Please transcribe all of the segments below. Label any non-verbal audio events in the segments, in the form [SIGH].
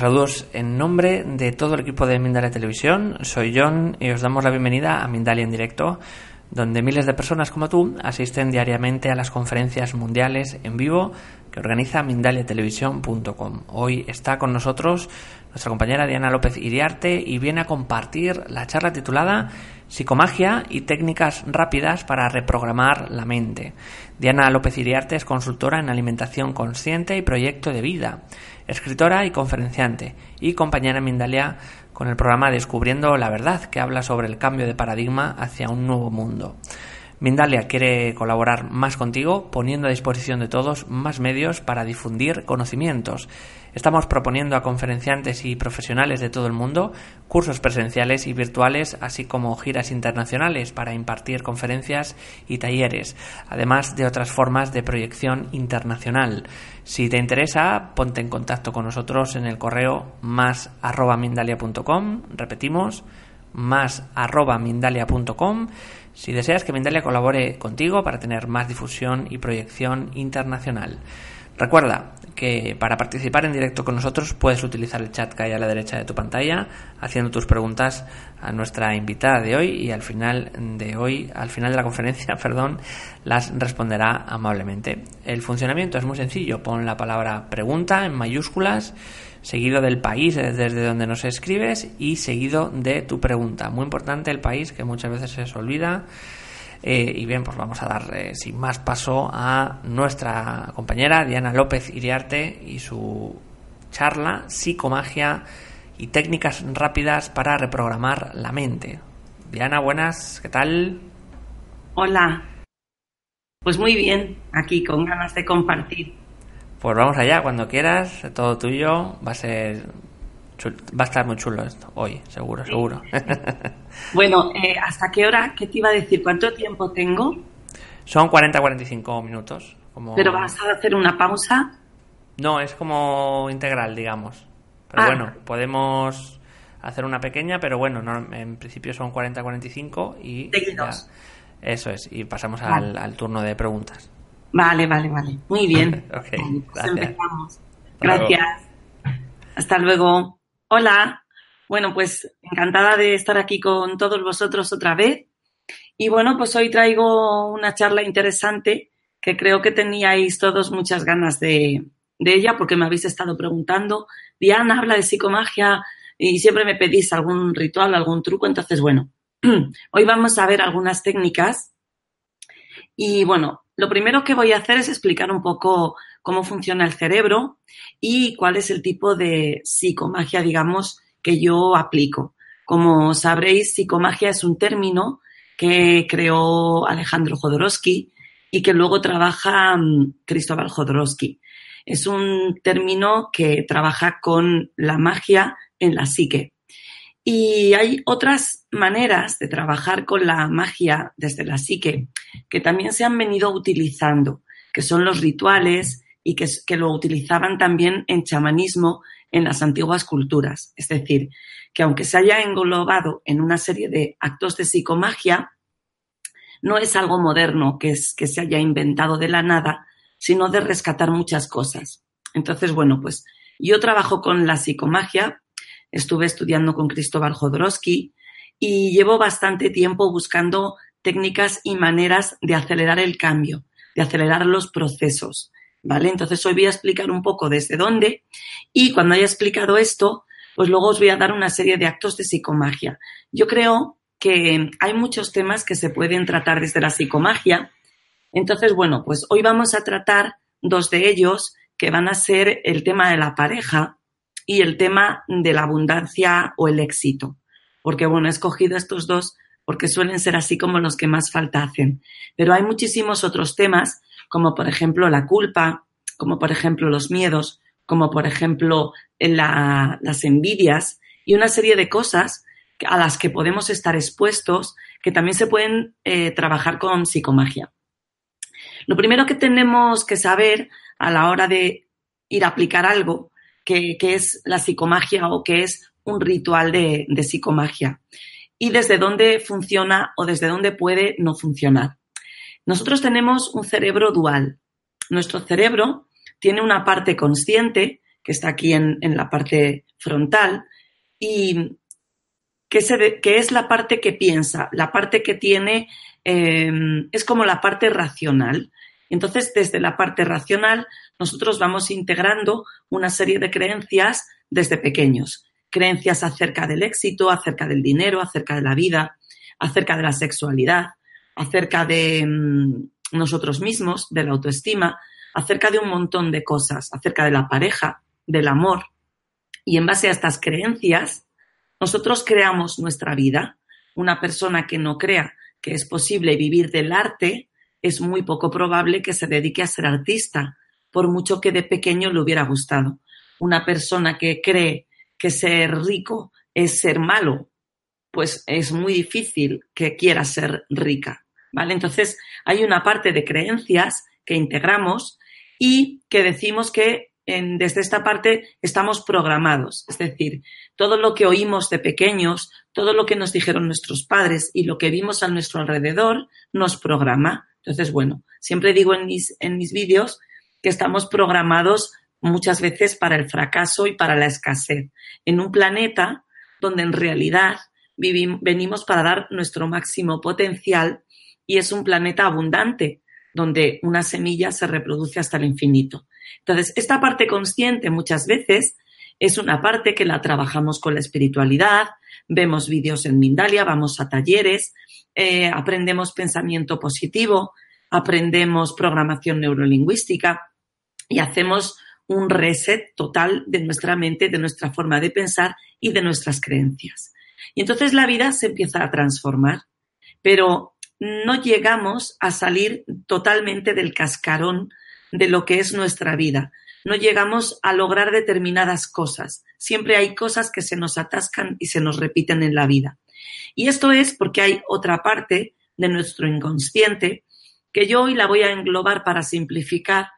saludos en nombre de todo el equipo de Mindalia Televisión. Soy John y os damos la bienvenida a Mindalia en directo, donde miles de personas como tú asisten diariamente a las conferencias mundiales en vivo que organiza mindaliatelevisión.com. Hoy está con nosotros nuestra compañera Diana López Iriarte y viene a compartir la charla titulada Psicomagia y técnicas rápidas para reprogramar la mente. Diana López Iriarte es consultora en alimentación consciente y proyecto de vida, escritora y conferenciante, y compañera Mindalia con el programa Descubriendo la Verdad, que habla sobre el cambio de paradigma hacia un nuevo mundo. Mindalia quiere colaborar más contigo, poniendo a disposición de todos más medios para difundir conocimientos. Estamos proponiendo a conferenciantes y profesionales de todo el mundo cursos presenciales y virtuales, así como giras internacionales para impartir conferencias y talleres, además de otras formas de proyección internacional. Si te interesa, ponte en contacto con nosotros en el correo más arroba mindalia.com, repetimos, más arroba mindalia.com si deseas que Mindalia colabore contigo para tener más difusión y proyección internacional. Recuerda que para participar en directo con nosotros puedes utilizar el chat que hay a la derecha de tu pantalla, haciendo tus preguntas a nuestra invitada de hoy y al final de hoy, al final de la conferencia, [LAUGHS] perdón, las responderá amablemente. El funcionamiento es muy sencillo, pon la palabra pregunta en mayúsculas seguido del país desde donde nos escribes y seguido de tu pregunta. Muy importante el país que muchas veces se olvida. Eh, y bien, pues vamos a dar eh, sin más paso a nuestra compañera Diana López Iriarte y su charla Psicomagia y técnicas rápidas para reprogramar la mente. Diana, buenas, ¿qué tal? Hola. Pues muy bien, aquí con ganas de compartir. Pues vamos allá, cuando quieras, todo tuyo. Va a ser. Va a estar muy chulo esto hoy, seguro, seguro. [LAUGHS] bueno, eh, ¿hasta qué hora? ¿Qué te iba a decir? ¿Cuánto tiempo tengo? Son 40-45 minutos. Como... ¿Pero vas a hacer una pausa? No, es como integral, digamos. Pero ah. bueno, podemos hacer una pequeña, pero bueno, no, en principio son 40-45 y. Seguidos. Ya, eso es, y pasamos al turno de preguntas. Vale, vale, vale. Muy bien. [LAUGHS] okay, vale, pues gracias. empezamos. Gracias. Hasta luego. Hola. Bueno, pues encantada de estar aquí con todos vosotros otra vez. Y bueno, pues hoy traigo una charla interesante que creo que teníais todos muchas ganas de, de ella porque me habéis estado preguntando. Diana habla de psicomagia y siempre me pedís algún ritual, algún truco. Entonces, bueno, [CLEARS THROAT] hoy vamos a ver algunas técnicas. Y bueno, lo primero que voy a hacer es explicar un poco cómo funciona el cerebro y cuál es el tipo de psicomagia, digamos, que yo aplico. Como sabréis, psicomagia es un término que creó Alejandro Jodorowsky y que luego trabaja um, Cristóbal Jodorowsky. Es un término que trabaja con la magia en la psique. Y hay otras maneras de trabajar con la magia desde la psique que también se han venido utilizando, que son los rituales y que, lo utilizaban también en chamanismo en las antiguas culturas. Es decir, que aunque se haya englobado en una serie de actos de psicomagia, no es algo moderno que, es, que se haya inventado de la nada, sino de rescatar muchas cosas. Entonces, bueno, pues yo trabajo con la psicomagia, estuve estudiando con Cristóbal Jodorowsky y llevo bastante tiempo buscando técnicas y maneras de acelerar el cambio, de acelerar los procesos. ¿Vale? Entonces hoy voy a explicar un poco desde dónde y cuando haya explicado esto, pues luego os voy a dar una serie de actos de psicomagia. Yo creo que hay muchos temas que se pueden tratar desde la psicomagia. Entonces, bueno, pues hoy vamos a tratar dos de ellos que van a ser el tema de la pareja y el tema de la abundancia o el éxito. Porque, bueno, he escogido estos dos porque suelen ser así como los que más falta hacen. Pero hay muchísimos otros temas, como por ejemplo la culpa, como por ejemplo los miedos, como por ejemplo la- las envidias y una serie de cosas a las que podemos estar expuestos que también se pueden eh, trabajar con psicomagia. Lo primero que tenemos que saber a la hora de ir a aplicar algo que es la psicomagia o que es un ritual de, de psicomagia y desde dónde funciona o desde dónde puede no funcionar. Nosotros tenemos un cerebro dual. Nuestro cerebro tiene una parte consciente, que está aquí en, en la parte frontal, y que, se que es la parte que piensa, la parte que tiene, eh, es como la parte racional. Entonces, desde la parte racional, nosotros vamos integrando una serie de creencias desde pequeños. Creencias acerca del éxito, acerca del dinero, acerca de la vida, acerca de la sexualidad, acerca de mm, nosotros mismos, de la autoestima, acerca de un montón de cosas, acerca de la pareja, del amor. Y en base a estas creencias, nosotros creamos nuestra vida. Una persona que no crea que es posible vivir del arte, es muy poco probable que se dedique a ser artista, por mucho que de pequeño le hubiera gustado. Una persona que cree que ser rico es ser malo, pues es muy difícil que quiera ser rica, ¿vale? Entonces, hay una parte de creencias que integramos y que decimos que desde esta parte estamos programados, es decir, todo lo que oímos de pequeños, todo lo que nos dijeron nuestros padres y lo que vimos a nuestro alrededor nos programa. Entonces, bueno, siempre digo en mis, en mis vídeos que estamos programados muchas veces para el fracaso y para la escasez, en un planeta donde en realidad venimos para dar nuestro máximo potencial y es un planeta abundante, donde una semilla se reproduce hasta el infinito. Entonces, esta parte consciente muchas veces es una parte que la trabajamos con la espiritualidad, vemos vídeos en Mindalia, vamos a talleres, eh, aprendemos pensamiento positivo, aprendemos programación neurolingüística y hacemos un reset total de nuestra mente, de nuestra forma de pensar y de nuestras creencias. Y entonces la vida se empieza a transformar, pero no llegamos a salir totalmente del cascarón de lo que es nuestra vida. No llegamos a lograr determinadas cosas. Siempre hay cosas que se nos atascan y se nos repiten en la vida. Y esto es porque hay otra parte de nuestro inconsciente que yo hoy la voy a englobar para simplificar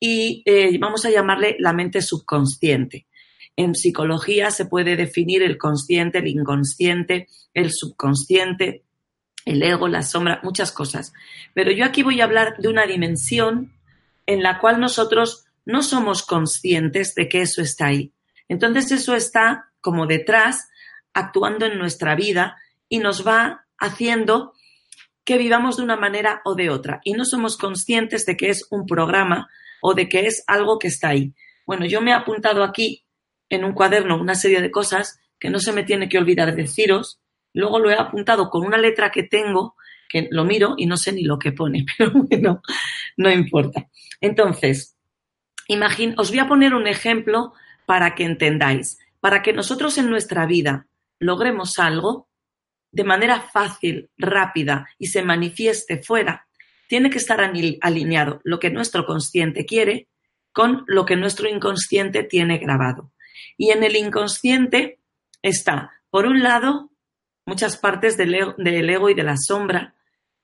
y eh, vamos a llamarle la mente subconsciente. En psicología se puede definir el consciente, el inconsciente, el subconsciente, el ego, la sombra, muchas cosas. Pero yo aquí voy a hablar de una dimensión en la cual nosotros no somos conscientes de que eso está ahí. Entonces eso está como detrás, actuando en nuestra vida y nos va haciendo que vivamos de una manera o de otra. Y no somos conscientes de que es un programa o de que es algo que está ahí. Bueno, yo me he apuntado aquí en un cuaderno una serie de cosas que no se me tiene que olvidar deciros. Luego lo he apuntado con una letra que tengo, que lo miro y no sé ni lo que pone, [LAUGHS] pero bueno, no importa. Entonces, imagín, os voy a poner un ejemplo para que entendáis. Para que nosotros en nuestra vida logremos algo de manera fácil, rápida y se manifieste fuera, tiene que estar alineado lo que nuestro consciente quiere con lo que nuestro inconsciente tiene grabado. Y en el inconsciente está, por un lado, muchas partes del ego, del ego y de la sombra,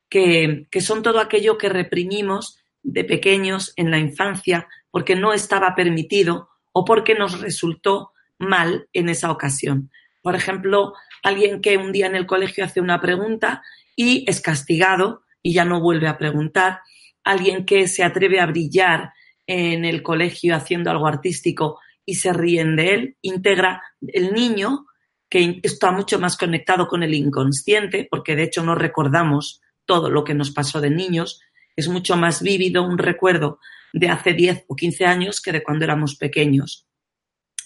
que, que son todo aquello que reprimimos de pequeños en la infancia porque no estaba permitido o porque nos resultó mal en esa ocasión. Por ejemplo, alguien que un día en el colegio hace una pregunta y es castigado y ya no vuelve a preguntar. Alguien que se atreve a brillar en el colegio haciendo algo artístico y se ríen de él, integra el niño que está mucho más conectado con el inconsciente, porque de hecho no recordamos todo lo que nos pasó de niños, es mucho más vívido un recuerdo de hace 10 o 15 años que de cuando éramos pequeños,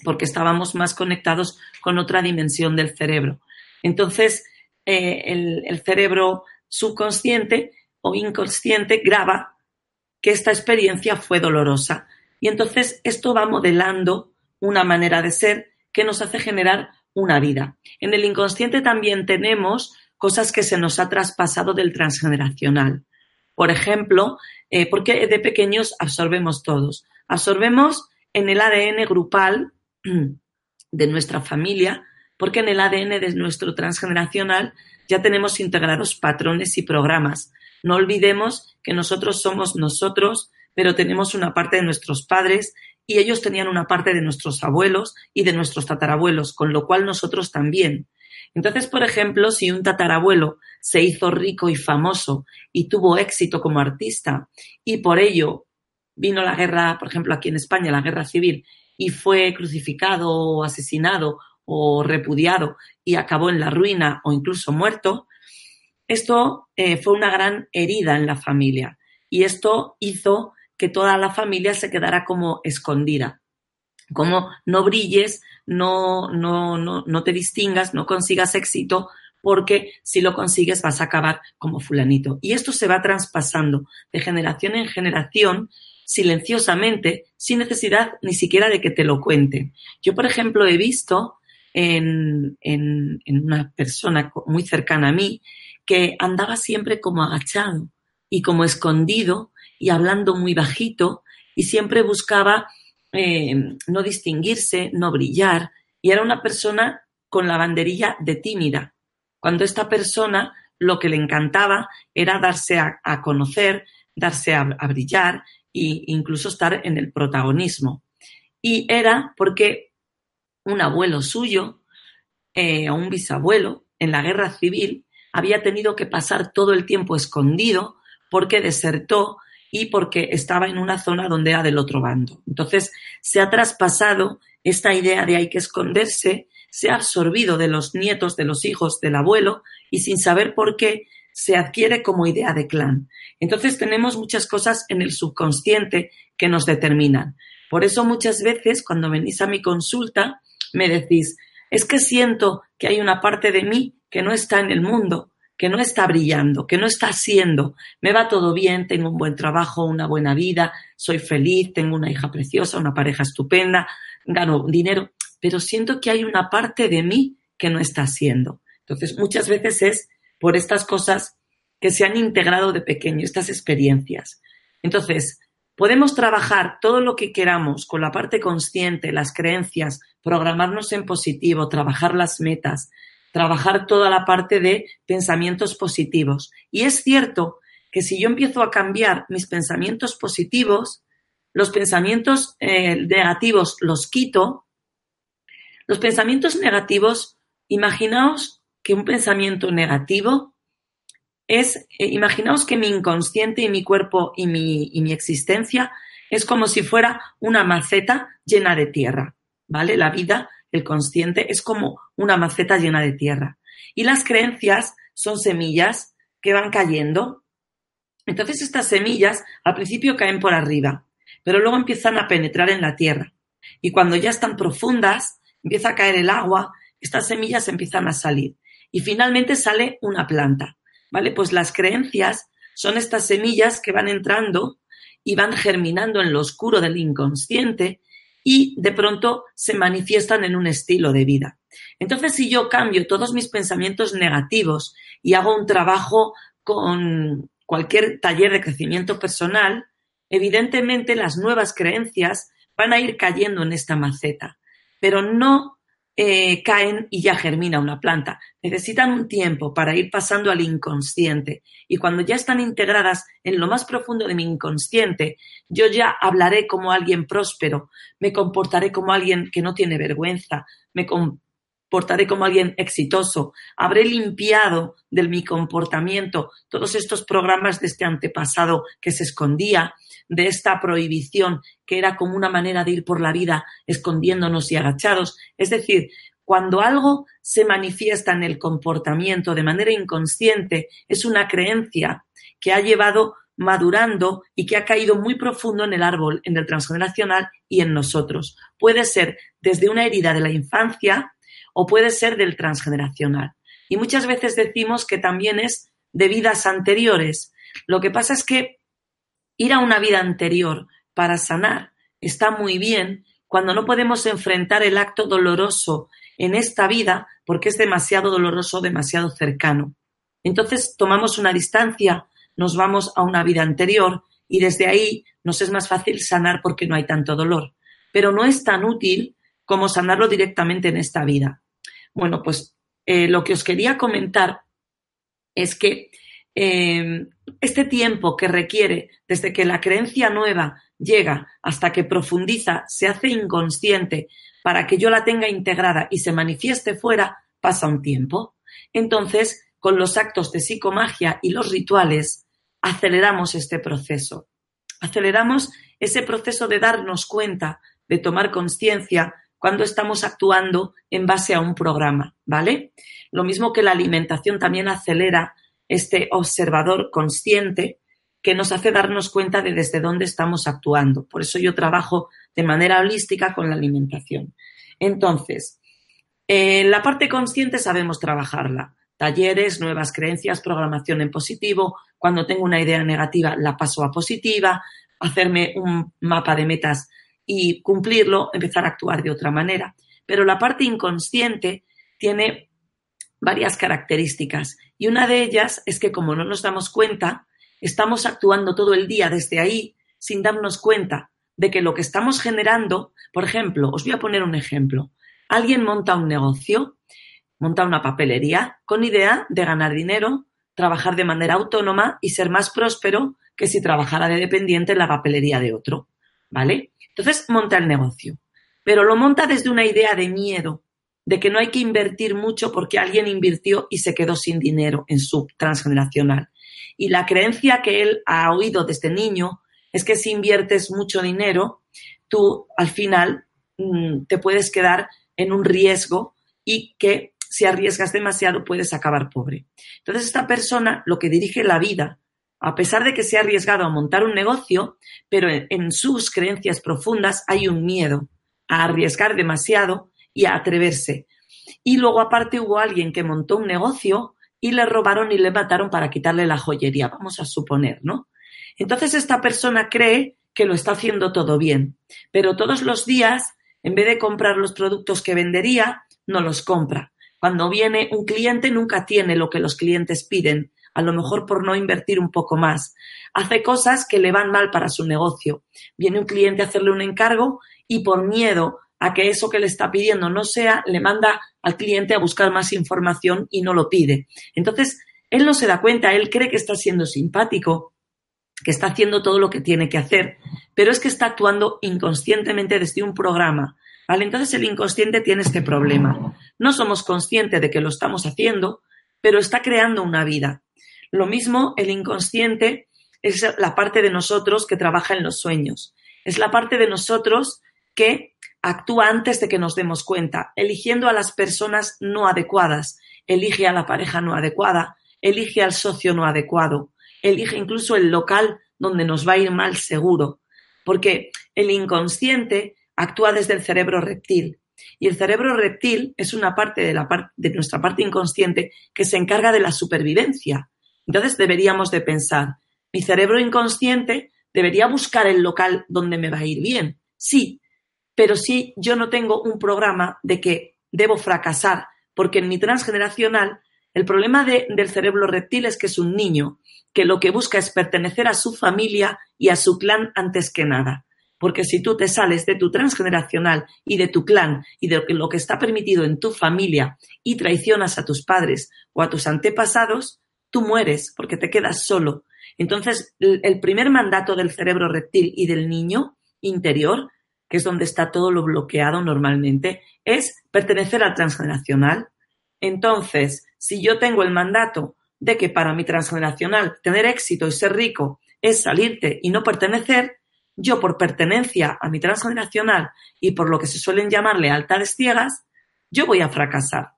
porque estábamos más conectados con otra dimensión del cerebro. Entonces, eh, el, el cerebro subconsciente o inconsciente graba que esta experiencia fue dolorosa. Y entonces esto va modelando una manera de ser que nos hace generar una vida. En el inconsciente también tenemos cosas que se nos ha traspasado del transgeneracional. Por ejemplo, eh, porque de pequeños absorbemos todos. Absorbemos en el ADN grupal [CLEARS THROAT] de nuestra familia, porque en el ADN de nuestro transgeneracional ya tenemos integrados patrones y programas. No olvidemos que nosotros somos nosotros, pero tenemos una parte de nuestros padres y ellos tenían una parte de nuestros abuelos y de nuestros tatarabuelos, con lo cual nosotros también. Entonces, por ejemplo, si un tatarabuelo se hizo rico y famoso y tuvo éxito como artista y por ello vino la guerra, por ejemplo, aquí en España, la guerra civil, y fue crucificado o asesinado o repudiado y acabó en la ruina o incluso muerto, esto eh, fue una gran herida en la familia y esto hizo que toda la familia se quedara como escondida, como no brilles, no, no, no, no te distingas, no consigas éxito, porque si lo consigues vas a acabar como fulanito. Y esto se va traspasando de generación en generación silenciosamente, sin necesidad ni siquiera de que te lo cuenten. Yo, por ejemplo, he visto en, en, en una persona muy cercana a mí que andaba siempre como agachado y como escondido y hablando muy bajito y siempre buscaba eh, no distinguirse, no brillar y era una persona con la banderilla de tímida. Cuando esta persona lo que le encantaba era darse a, a conocer, darse a, a brillar e incluso estar en el protagonismo. Y era porque un abuelo suyo eh, o un bisabuelo en la guerra civil había tenido que pasar todo el tiempo escondido porque desertó y porque estaba en una zona donde era del otro bando. Entonces, se ha traspasado esta idea de hay que esconderse, se ha absorbido de los nietos, de los hijos del abuelo y sin saber por qué se adquiere como idea de clan. Entonces tenemos muchas cosas en el subconsciente que nos determinan. Por eso muchas veces cuando venís a mi consulta me decís, es que siento que hay una parte de mí que no está en el mundo, que no está brillando, que no está siendo. Me va todo bien, tengo un buen trabajo, una buena vida, soy feliz, tengo una hija preciosa, una pareja estupenda, gano dinero, pero siento que hay una parte de mí que no está siendo. Entonces, muchas veces es por estas cosas que se han integrado de pequeño, estas experiencias. Entonces, podemos trabajar todo lo que queramos con la parte consciente, las creencias, programarnos en positivo, trabajar las metas, trabajar toda la parte de pensamientos positivos. Y es cierto que si yo empiezo a cambiar mis pensamientos positivos, los pensamientos eh, negativos los quito. Los pensamientos negativos, imaginaos que un pensamiento negativo es, eh, imaginaos que mi inconsciente y mi cuerpo y mi, y mi existencia es como si fuera una maceta llena de tierra, ¿vale? La vida el consciente es como una maceta llena de tierra. Y las creencias son semillas que van cayendo. Entonces estas semillas al principio caen por arriba, pero luego empiezan a penetrar en la tierra. Y cuando ya están profundas, empieza a caer el agua, estas semillas empiezan a salir. Y finalmente sale una planta. ¿Vale? Pues las creencias son estas semillas que van entrando y van germinando en lo oscuro del inconsciente y de pronto se manifiestan en un estilo de vida. Entonces, si yo cambio todos mis pensamientos negativos y hago un trabajo con cualquier taller de crecimiento personal, evidentemente las nuevas creencias van a ir cayendo en esta maceta, pero no eh, caen y ya germina una planta. Necesitan un tiempo para ir pasando al inconsciente y cuando ya están integradas en lo más profundo de mi inconsciente, yo ya hablaré como alguien próspero, me comportaré como alguien que no tiene vergüenza, me comportaré como alguien exitoso, habré limpiado de mi comportamiento todos estos programas de este antepasado que se escondía, de esta prohibición que era como una manera de ir por la vida escondiéndonos y agachados. Es decir, cuando algo se manifiesta en el comportamiento de manera inconsciente, es una creencia que ha llevado madurando y que ha caído muy profundo en el árbol, en el transgeneracional y en nosotros. Puede ser desde una herida de la infancia o puede ser del transgeneracional. Y muchas veces decimos que también es de vidas anteriores. Lo que pasa es que ir a una vida anterior para sanar está muy bien cuando no podemos enfrentar el acto doloroso en esta vida porque es demasiado doloroso, demasiado cercano. Entonces tomamos una distancia, nos vamos a una vida anterior y desde ahí nos es más fácil sanar porque no hay tanto dolor. Pero no es tan útil como sanarlo directamente en esta vida. Bueno, pues eh, lo que os quería comentar es que eh, este tiempo que requiere desde que la creencia nueva llega hasta que profundiza, se hace inconsciente para que yo la tenga integrada y se manifieste fuera, pasa un tiempo. Entonces, con los actos de psicomagia y los rituales, aceleramos este proceso. Aceleramos ese proceso de darnos cuenta, de tomar conciencia cuando estamos actuando en base a un programa, ¿vale? Lo mismo que la alimentación también acelera este observador consciente que nos hace darnos cuenta de desde dónde estamos actuando. Por eso yo trabajo de manera holística con la alimentación. Entonces, en la parte consciente sabemos trabajarla. Talleres, nuevas creencias, programación en positivo. Cuando tengo una idea negativa, la paso a positiva. Hacerme un mapa de metas y cumplirlo, empezar a actuar de otra manera. Pero la parte inconsciente tiene varias características y una de ellas es que como no nos damos cuenta, estamos actuando todo el día desde ahí sin darnos cuenta de que lo que estamos generando, por ejemplo, os voy a poner un ejemplo. Alguien monta un negocio, monta una papelería con idea de ganar dinero, trabajar de manera autónoma y ser más próspero que si trabajara de dependiente en la papelería de otro. ¿Vale? Entonces monta el negocio, pero lo monta desde una idea de miedo, de que no hay que invertir mucho porque alguien invirtió y se quedó sin dinero en su transgeneracional. Y la creencia que él ha oído desde niño es que si inviertes mucho dinero, tú al final mm, te puedes quedar en un riesgo y que si arriesgas demasiado puedes acabar pobre. Entonces esta persona lo que dirige la vida, a pesar de que se ha arriesgado a montar un negocio, pero en sus creencias profundas hay un miedo a arriesgar demasiado y a atreverse. Y luego aparte hubo alguien que montó un negocio y le robaron y le mataron para quitarle la joyería, vamos a suponer, ¿no? Entonces esta persona cree que lo está haciendo todo bien, pero todos los días, en vez de comprar los productos que vendería, no los compra. Cuando viene un cliente nunca tiene lo que los clientes piden, a lo mejor por no invertir un poco más. Hace cosas que le van mal para su negocio. Viene un cliente a hacerle un encargo y por miedo a que eso que le está pidiendo no sea, le manda al cliente a buscar más información y no lo pide. Entonces, él no se da cuenta, él cree que está siendo simpático, que está haciendo todo lo que tiene que hacer, pero es que está actuando inconscientemente desde un programa. ¿vale? Entonces el inconsciente tiene este problema. No somos conscientes de que lo estamos haciendo, pero está creando una vida. Lo mismo, el inconsciente es la parte de nosotros que trabaja en los sueños. Es la parte de nosotros que actúa antes de que nos demos cuenta, eligiendo a las personas no adecuadas, elige a la pareja no adecuada, elige al socio no adecuado, elige incluso el local donde nos va a ir mal seguro, porque el inconsciente actúa desde el cerebro reptil. Y el cerebro reptil es una parte de, la de nuestra parte inconsciente que se encarga de la supervivencia. Entonces deberíamos de pensar, mi cerebro inconsciente debería buscar el local donde me va a ir bien. Sí, pero si yo no tengo un programa de que debo fracasar, porque en mi transgeneracional el problema del cerebro reptil es que es un niño que lo que busca es pertenecer a su familia y a su clan antes que nada. Porque si tú te sales de tu transgeneracional y de tu clan y de lo que está permitido en tu familia y traicionas a tus padres o a tus antepasados, tú mueres porque te quedas solo. Entonces, el primer mandato del cerebro reptil y del niño interior que es donde está todo lo bloqueado normalmente, es pertenecer al transgeneracional. Entonces, si yo tengo el mandato de que para mi transgeneracional tener éxito y ser rico es salirte y no pertenecer, yo por pertenencia a mi transgeneracional y por lo que se suelen llamar lealtades ciegas, yo voy a fracasar.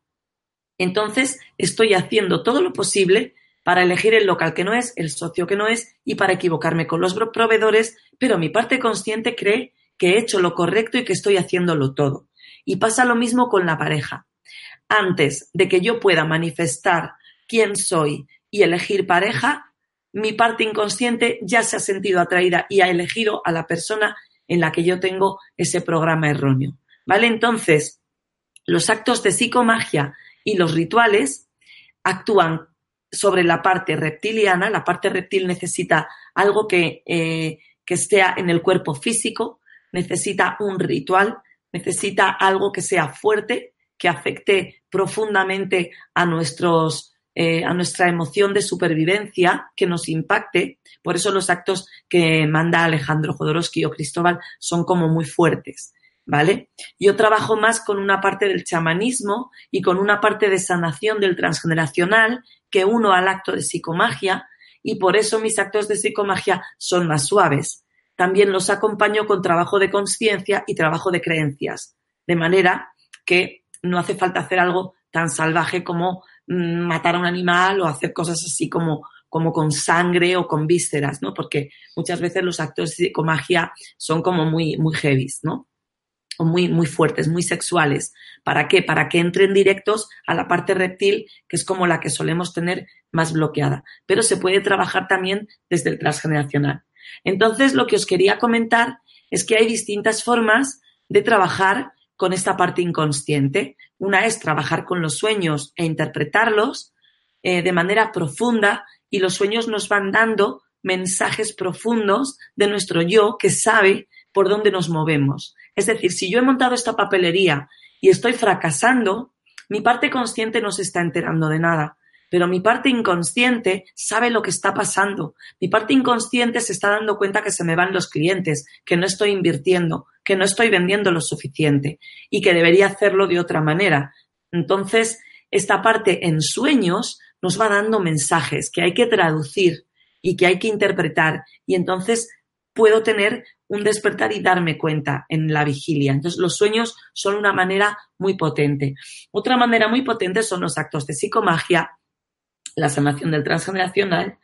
Entonces, estoy haciendo todo lo posible para elegir el local que no es, el socio que no es y para equivocarme con los proveedores, pero mi parte consciente cree que he hecho lo correcto y que estoy haciéndolo todo. Y pasa lo mismo con la pareja. Antes de que yo pueda manifestar quién soy y elegir pareja, mi parte inconsciente ya se ha sentido atraída y ha elegido a la persona en la que yo tengo ese programa erróneo. ¿Vale? Entonces, los actos de psicomagia y los rituales actúan sobre la parte reptiliana. La parte reptil necesita algo que, eh, que esté en el cuerpo físico, necesita un ritual, necesita algo que sea fuerte, que afecte profundamente a nuestros eh, a nuestra emoción de supervivencia, que nos impacte. Por eso los actos que manda Alejandro Jodorowsky o Cristóbal son como muy fuertes. ¿Vale? Yo trabajo más con una parte del chamanismo y con una parte de sanación del transgeneracional que uno al acto de psicomagia y por eso mis actos de psicomagia son más suaves. También los acompaño con trabajo de conciencia y trabajo de creencias, de manera que no hace falta hacer algo tan salvaje como mm, matar a un animal o hacer cosas así como, como con sangre o con vísceras, ¿no? Porque muchas veces los actos de psicomagia son como muy, muy heavies, ¿no? O muy, muy fuertes, muy sexuales. ¿Para qué? Para que entren directos a la parte reptil, que es como la que solemos tener más bloqueada. Pero se puede trabajar también desde el transgeneracional. Entonces, lo que os quería comentar es que hay distintas formas de trabajar con esta parte inconsciente. Una es trabajar con los sueños e interpretarlos eh, de manera profunda y los sueños nos van dando mensajes profundos de nuestro yo que sabe por dónde nos movemos. Es decir, si yo he montado esta papelería y estoy fracasando, mi parte consciente no se está enterando de nada pero mi parte inconsciente sabe lo que está pasando. Mi parte inconsciente se está dando cuenta que se me van los clientes, que no estoy invirtiendo, que no estoy vendiendo lo suficiente y que debería hacerlo de otra manera. Entonces, esta parte en sueños nos va dando mensajes que hay que traducir y que hay que interpretar y entonces puedo tener un despertar y darme cuenta en la vigilia. Entonces, los sueños son una manera muy potente. Otra manera muy potente son los actos de psicomagia la sanación del transgeneracional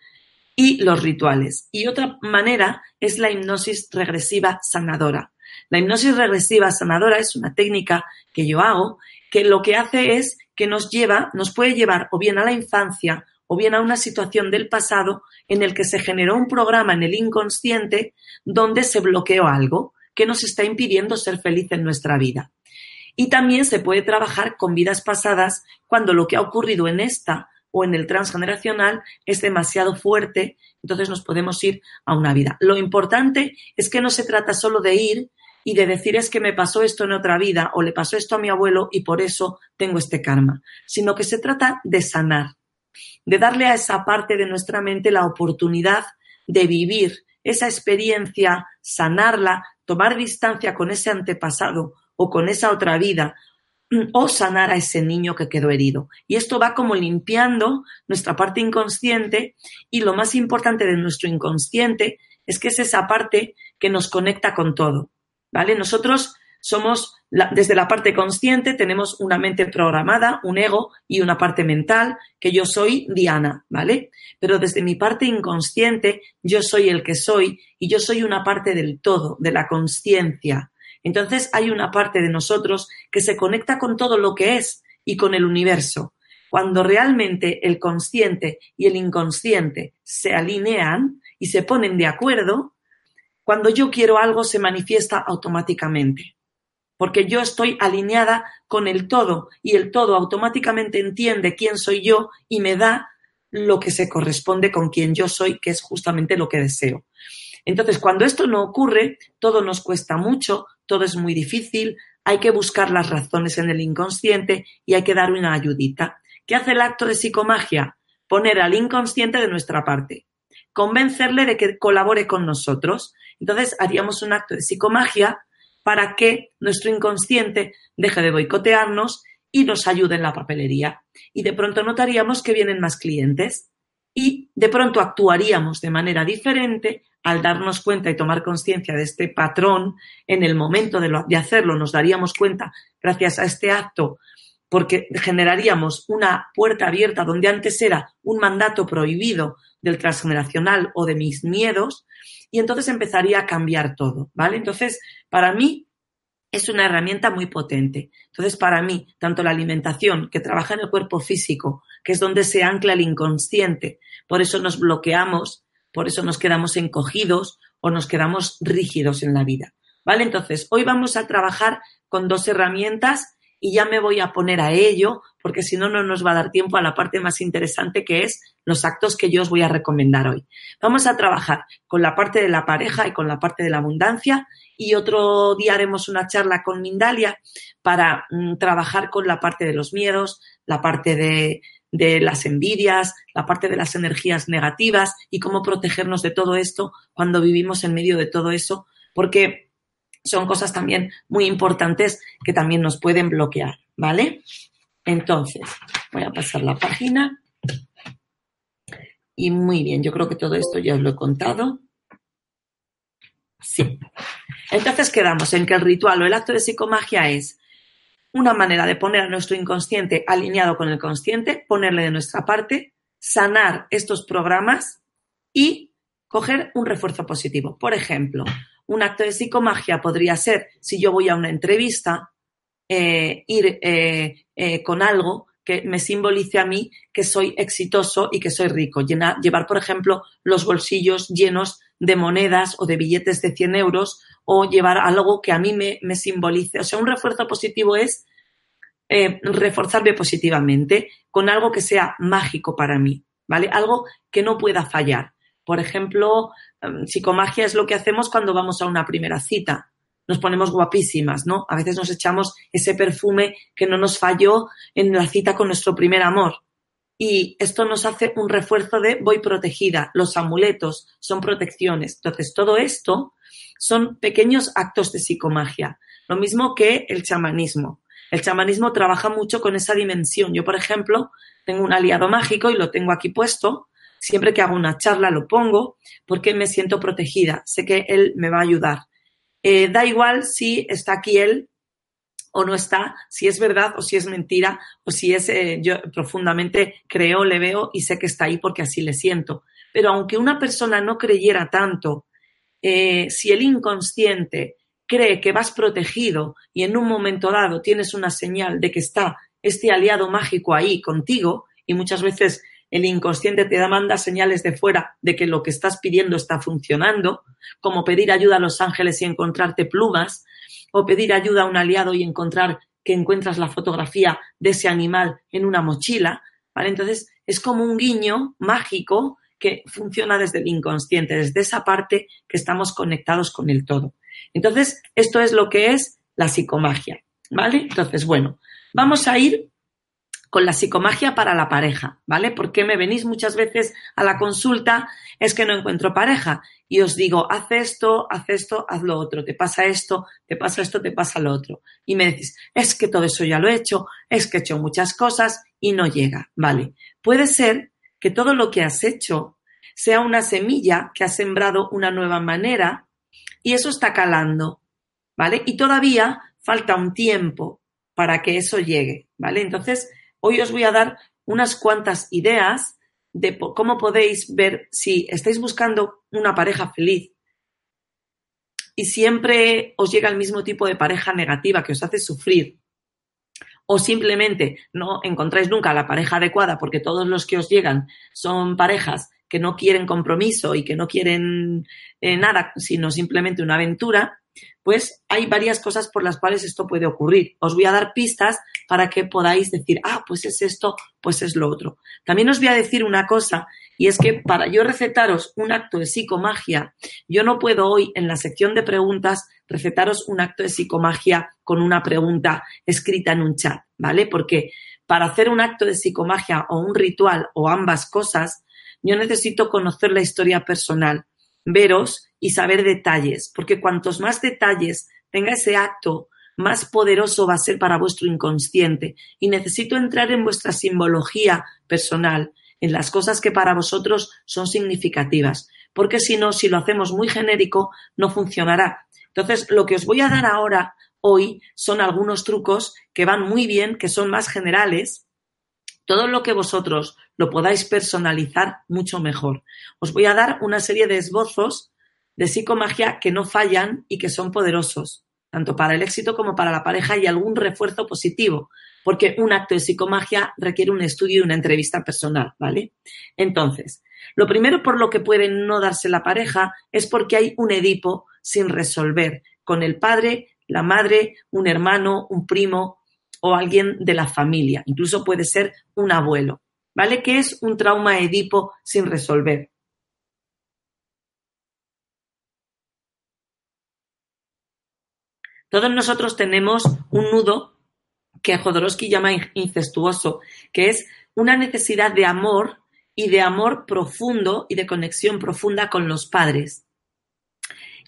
y los rituales. Y otra manera es la hipnosis regresiva sanadora. La hipnosis regresiva sanadora es una técnica que yo hago que lo que hace es que nos lleva, nos puede llevar o bien a la infancia o bien a una situación del pasado en el que se generó un programa en el inconsciente donde se bloqueó algo que nos está impidiendo ser feliz en nuestra vida. Y también se puede trabajar con vidas pasadas cuando lo que ha ocurrido en esta o en el transgeneracional es demasiado fuerte, entonces nos podemos ir a una vida. Lo importante es que no se trata solo de ir y de decir es que me pasó esto en otra vida o le pasó esto a mi abuelo y por eso tengo este karma, sino que se trata de sanar, de darle a esa parte de nuestra mente la oportunidad de vivir esa experiencia, sanarla, tomar distancia con ese antepasado o con esa otra vida o sanar a ese niño que quedó herido. Y esto va como limpiando nuestra parte inconsciente y lo más importante de nuestro inconsciente es que es esa parte que nos conecta con todo. ¿Vale? Nosotros somos, desde la parte consciente tenemos una mente programada, un ego y una parte mental, que yo soy Diana, ¿vale? Pero desde mi parte inconsciente yo soy el que soy y yo soy una parte del todo, de la conciencia. Entonces hay una parte de nosotros que se conecta con todo lo que es y con el universo. Cuando realmente el consciente y el inconsciente se alinean y se ponen de acuerdo, cuando yo quiero algo se manifiesta automáticamente. Porque yo estoy alineada con el todo y el todo automáticamente entiende quién soy yo y me da lo que se corresponde con quien yo soy, que es justamente lo que deseo. Entonces, cuando esto no ocurre, todo nos cuesta mucho, todo es muy difícil, hay que buscar las razones en el inconsciente y hay que dar una ayudita. ¿Qué hace el acto de psicomagia? Poner al inconsciente de nuestra parte, convencerle de que colabore con nosotros. Entonces haríamos un acto de psicomagia para que nuestro inconsciente deje de boicotearnos y nos ayude en la papelería. Y de pronto notaríamos que vienen más clientes y de pronto actuaríamos de manera diferente al darnos cuenta y tomar conciencia de este patrón en el momento de, hacerlo, nos daríamos cuenta, gracias a este acto, porque generaríamos una puerta abierta donde antes era un mandato prohibido del transgeneracional o de mis miedos, y entonces empezaría a cambiar todo, ¿vale? Entonces, para mí, es una herramienta muy potente. Entonces, para mí, tanto la alimentación, que trabaja en el cuerpo físico, que es donde se ancla el inconsciente, por eso nos bloqueamos, por eso nos quedamos encogidos o nos quedamos rígidos en la vida. ¿Vale? Entonces, hoy vamos a trabajar con dos herramientas y ya me voy a poner a ello porque si no, no nos va a dar tiempo a la parte más interesante que es los actos que yo os voy a recomendar hoy. Vamos a trabajar con la parte de la pareja y con la parte de la abundancia y otro día haremos una charla con Mindalia para mm, trabajar con la parte de los miedos, la parte de, de las envidias, la parte de las energías negativas y cómo protegernos de todo esto cuando vivimos en medio de todo eso, porque son cosas también muy importantes que también nos pueden bloquear, ¿vale? Entonces, voy a pasar la página. Y muy bien, yo creo que todo esto ya os lo he contado. Sí. Entonces quedamos en que el ritual o el acto de psicomagia es una manera de poner a nuestro inconsciente alineado con el consciente, ponerle de nuestra parte, sanar estos programas y coger un refuerzo positivo. Por ejemplo, un acto de psicomagia podría ser, si yo voy a una entrevista, eh, ir eh, eh, con algo que me simbolice a mí que soy exitoso y que soy rico. llevar, por ejemplo, los bolsillos llenos de monedas o de billetes de 100 euros o llevar algo que a mí me, me simbolice. O sea, un refuerzo positivo es reforzarme positivamente con algo que sea mágico para mí, ¿vale? Algo que no pueda fallar. Por ejemplo, em, psicomagia es lo que hacemos cuando vamos a una primera cita nos ponemos guapísimas, ¿no? A veces nos echamos ese perfume que no nos falló en la cita con nuestro primer amor. Y esto nos hace un refuerzo de voy protegida. Los amuletos son protecciones. Entonces, todo esto son pequeños actos de psicomagia. Lo mismo que el chamanismo. El chamanismo trabaja mucho con esa dimensión. Yo, por ejemplo, tengo un aliado mágico y lo tengo aquí puesto. Siempre que hago una charla lo pongo porque me siento protegida. Sé que él me va a ayudar. Eh, da igual si está aquí él o no está, si es verdad o si es mentira, o si es eh, yo profundamente creo, le veo y sé que está ahí porque así le siento. Pero aunque una persona no creyera tanto, eh, si el inconsciente cree que vas protegido y en un momento dado tienes una señal de que está este aliado mágico ahí contigo, y muchas veces el inconsciente te manda señales de fuera de que lo que estás pidiendo está funcionando, como pedir ayuda a los ángeles y encontrarte plumas, o pedir ayuda a un aliado y encontrar que encuentras la fotografía de ese animal en una mochila, ¿vale? Entonces es como un guiño mágico que funciona desde el inconsciente, desde esa parte que estamos conectados con el todo. Entonces, esto es lo que es la psicomagia, ¿vale? Entonces, bueno, vamos a ir con la psicomagia para la pareja, ¿vale? Porque me venís muchas veces a la consulta, es que no encuentro pareja y os digo, haz esto, haz esto, haz lo otro, te pasa esto, te pasa esto, te pasa lo otro. Y me decís, es que todo eso ya lo he hecho, es que he hecho muchas cosas y no llega, ¿vale? Puede ser que todo lo que has hecho sea una semilla que ha sembrado una nueva manera y eso está calando, ¿vale? Y todavía falta un tiempo para que eso llegue, ¿vale? Entonces, Hoy os voy a dar unas cuantas ideas de cómo podéis ver si estáis buscando una pareja feliz y siempre os llega el mismo tipo de pareja negativa que os hace sufrir o simplemente no encontráis nunca la pareja adecuada porque todos los que os llegan son parejas que no quieren compromiso y que no quieren eh, nada, sino simplemente una aventura, pues hay varias cosas por las cuales esto puede ocurrir. Os voy a dar pistas para que podáis decir, ah, pues es esto, pues es lo otro. También os voy a decir una cosa, y es que para yo recetaros un acto de psicomagia, yo no puedo hoy en la sección de preguntas recetaros un acto de psicomagia con una pregunta escrita en un chat, ¿vale? Porque para hacer un acto de psicomagia o un ritual o ambas cosas, yo necesito conocer la historia personal, veros y saber detalles, porque cuantos más detalles tenga ese acto, más poderoso va a ser para vuestro inconsciente. Y necesito entrar en vuestra simbología personal, en las cosas que para vosotros son significativas, porque si no, si lo hacemos muy genérico, no funcionará. Entonces, lo que os voy a dar ahora, hoy, son algunos trucos que van muy bien, que son más generales. Todo lo que vosotros lo podáis personalizar mucho mejor. Os voy a dar una serie de esbozos de psicomagia que no fallan y que son poderosos, tanto para el éxito como para la pareja y algún refuerzo positivo, porque un acto de psicomagia requiere un estudio y una entrevista personal, ¿vale? Entonces, lo primero por lo que puede no darse la pareja es porque hay un Edipo sin resolver con el padre, la madre, un hermano, un primo, o alguien de la familia, incluso puede ser un abuelo, ¿vale? ¿Qué es un trauma edipo sin resolver? Todos nosotros tenemos un nudo que Jodorowsky llama incestuoso, que es una necesidad de amor y de amor profundo y de conexión profunda con los padres.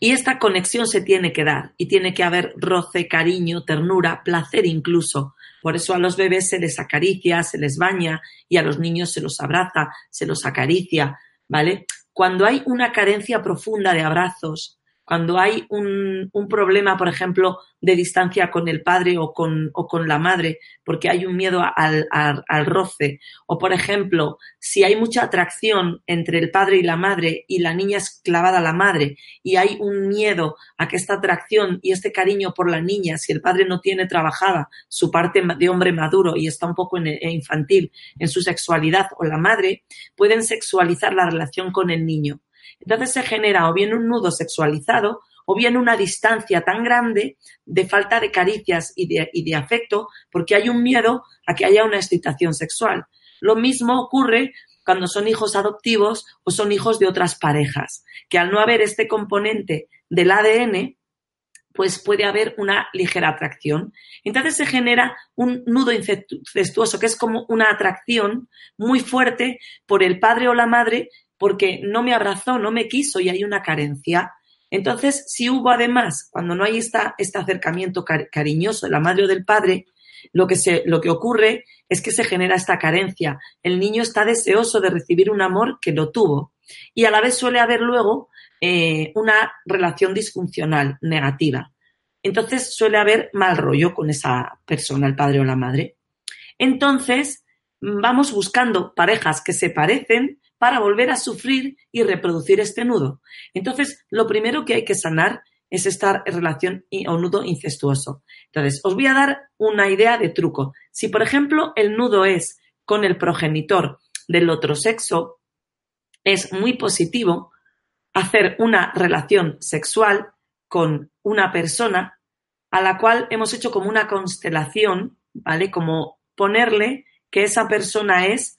Y esta conexión se tiene que dar y tiene que haber roce, cariño, ternura, placer incluso. Por eso a los bebés se les acaricia, se les baña y a los niños se los abraza, se los acaricia, ¿vale? Cuando hay una carencia profunda de abrazos, cuando hay un, problema, por ejemplo, de distancia con el padre o con, o con la madre, porque hay un miedo al, al, roce, o por ejemplo, si hay mucha atracción entre el padre y la madre y la niña es clavada a la madre y hay un miedo a que esta atracción y este cariño por la niña, si el padre no tiene trabajada su parte de hombre maduro y está un poco infantil en su sexualidad o la madre, pueden sexualizar la relación con el niño. Entonces se genera o bien un nudo sexualizado o bien una distancia tan grande de falta de caricias y de, afecto porque hay un miedo a que haya una excitación sexual. Lo mismo ocurre cuando son hijos adoptivos o son hijos de otras parejas, que al no haber este componente del ADN, pues puede haber una ligera atracción. Entonces se genera un nudo incestuoso, que es como una atracción muy fuerte por el padre o la madre porque no me abrazó, no me quiso y hay una carencia. Entonces, si hubo además, cuando no hay esta, este acercamiento cariñoso de la madre o del padre, lo que, se, lo que ocurre es que se genera esta carencia. El niño está deseoso de recibir un amor que lo tuvo y a la vez suele haber luego eh, una relación disfuncional, negativa. Entonces suele haber mal rollo con esa persona, el padre o la madre. Entonces, vamos buscando parejas que se parecen, para volver a sufrir y reproducir este nudo. Entonces, lo primero que hay que sanar es esta relación o nudo incestuoso. Entonces, os voy a dar una idea de truco. Si, por ejemplo, el nudo es con el progenitor del otro sexo, es muy positivo hacer una relación sexual con una persona a la cual hemos hecho como una constelación, ¿vale? Como ponerle que esa persona es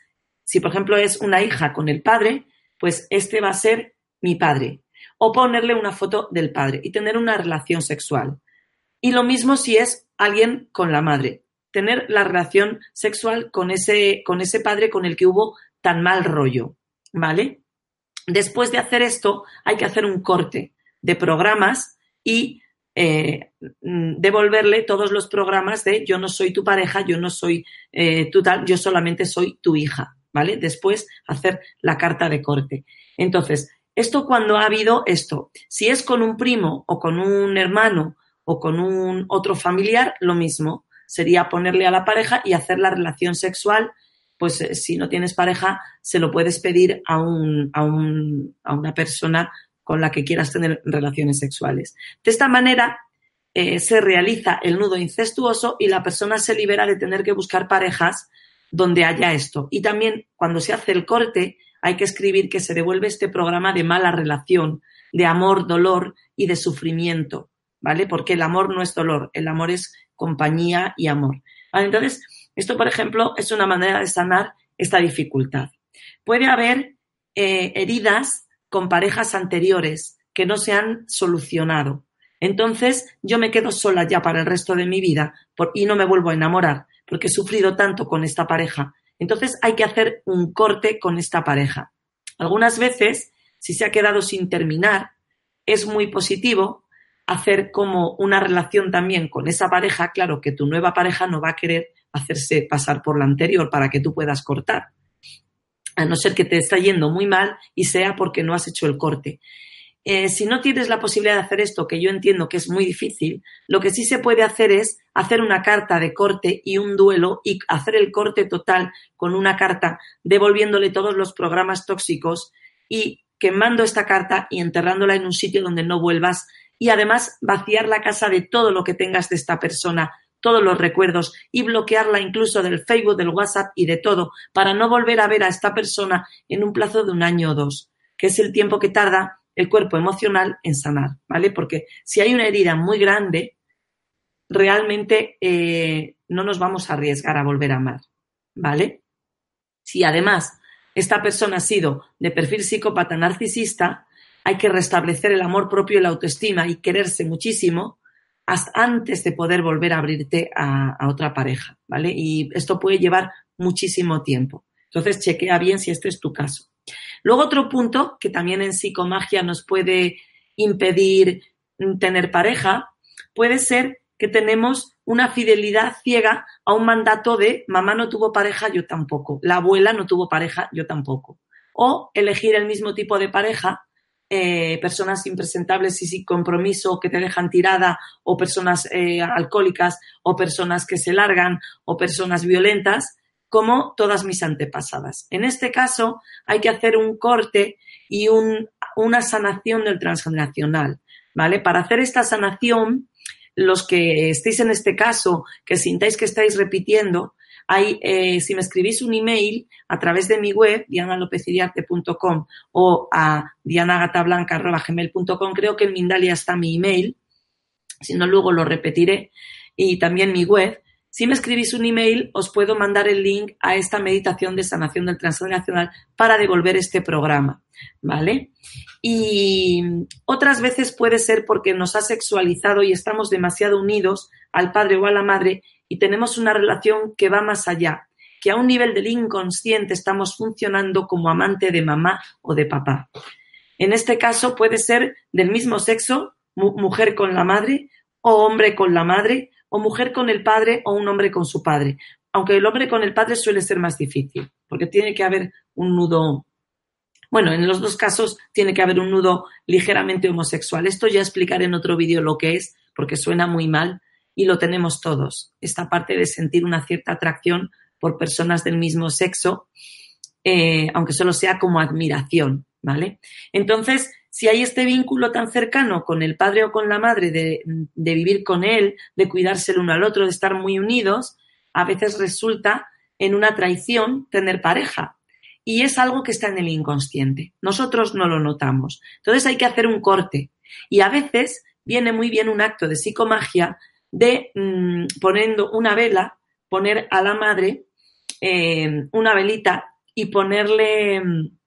si, por ejemplo, es una hija con el padre, pues este va a ser mi padre. O ponerle una foto del padre y tener una relación sexual. Y lo mismo si es alguien con la madre. Tener la relación sexual con ese, con ese padre con el que hubo tan mal rollo. ¿Vale? Después de hacer esto, hay que hacer un corte de programas y eh, devolverle todos los programas de yo no soy tu pareja, yo no soy eh, tu tal, yo solamente soy tu hija. ¿Vale? Después hacer la carta de corte. Entonces, esto cuando ha habido esto, si es con un primo o con un hermano o con un otro familiar, lo mismo. Sería ponerle a la pareja y hacer la relación sexual. Pues eh, si no tienes pareja, se lo puedes pedir a, un, a, un, a una persona con la que quieras tener relaciones sexuales. De esta manera, eh, se realiza el nudo incestuoso y la persona se libera de tener que buscar parejas donde haya esto. Y también cuando se hace el corte hay que escribir que se devuelve este programa de mala relación, de amor, dolor y de sufrimiento, ¿vale? Porque el amor no es dolor, el amor es compañía y amor. Entonces, esto, por ejemplo, es una manera de sanar esta dificultad. Puede haber eh, heridas con parejas anteriores que no se han solucionado. Entonces, yo me quedo sola ya para el resto de mi vida y no me vuelvo a enamorar porque he sufrido tanto con esta pareja. Entonces hay que hacer un corte con esta pareja. Algunas veces, si se ha quedado sin terminar, es muy positivo hacer como una relación también con esa pareja. Claro que tu nueva pareja no va a querer hacerse pasar por la anterior para que tú puedas cortar. A no ser que te está yendo muy mal y sea porque no has hecho el corte. Eh, si no tienes la posibilidad de hacer esto, que yo entiendo que es muy difícil, lo que sí se puede hacer es hacer una carta de corte y un duelo y hacer el corte total con una carta devolviéndole todos los programas tóxicos y quemando esta carta y enterrándola en un sitio donde no vuelvas y además vaciar la casa de todo lo que tengas de esta persona, todos los recuerdos y bloquearla incluso del Facebook, del WhatsApp y de todo para no volver a ver a esta persona en un plazo de un año o dos, que es el tiempo que tarda el cuerpo emocional en sanar, ¿vale? Porque si hay una herida muy grande, realmente eh, no nos vamos a arriesgar a volver a amar, ¿vale? Si además esta persona ha sido de perfil psicópata narcisista, hay que restablecer el amor propio y la autoestima y quererse muchísimo hasta antes de poder volver a abrirte a, a otra pareja, ¿vale? Y esto puede llevar muchísimo tiempo. Entonces, chequea bien si este es tu caso. Luego, otro punto que también en psicomagia nos puede impedir mm, tener pareja, puede ser que tenemos una fidelidad ciega a un mandato de mamá no tuvo pareja, yo tampoco, la abuela no tuvo pareja, yo tampoco. O elegir el mismo tipo de pareja, eh, personas impresentables y sin compromiso que te dejan tirada, o personas eh, alcohólicas, o personas que se largan, o personas violentas, como todas mis antepasadas. En este caso, hay que hacer un corte y un, una sanación del transgeneracional, ¿vale? Para hacer esta sanación, los que estéis en este caso, que sintáis que estáis repitiendo, hay, eh, si me escribís un email a través de mi web, dianalopeziriarte.com o a dianagatablanca.gmail.com, creo que en Mindalia está mi email, si no luego lo repetiré, y también mi web, si me escribís un email, os puedo mandar el link a esta meditación de sanación del transgeneracional para devolver este programa, ¿vale? Y otras veces puede ser porque nos ha sexualizado y estamos demasiado unidos al padre o a la madre y tenemos una relación que va más allá, que a un nivel del inconsciente estamos funcionando como amante de mamá o de papá. En este caso puede ser del mismo sexo, mujer con la madre o hombre con la madre o mujer con el padre o un hombre con su padre. Aunque el hombre con el padre suele ser más difícil, porque tiene que haber un nudo. Bueno, en los dos casos tiene que haber un nudo ligeramente homosexual. Esto ya explicaré en otro vídeo lo que es, porque suena muy mal y lo tenemos todos. Esta parte de sentir una cierta atracción por personas del mismo sexo, eh, aunque solo sea como admiración, ¿vale? Entonces, si hay este vínculo tan cercano con el padre o con la madre de, vivir con él, de cuidarse el uno al otro, de estar muy unidos, a veces resulta en una traición tener pareja. Y es algo que está en el inconsciente. Nosotros no lo notamos. Entonces hay que hacer un corte. Y a veces viene muy bien un acto de psicomagia de mm, poniendo una vela, poner a la madre eh, una velita y ponerle mm,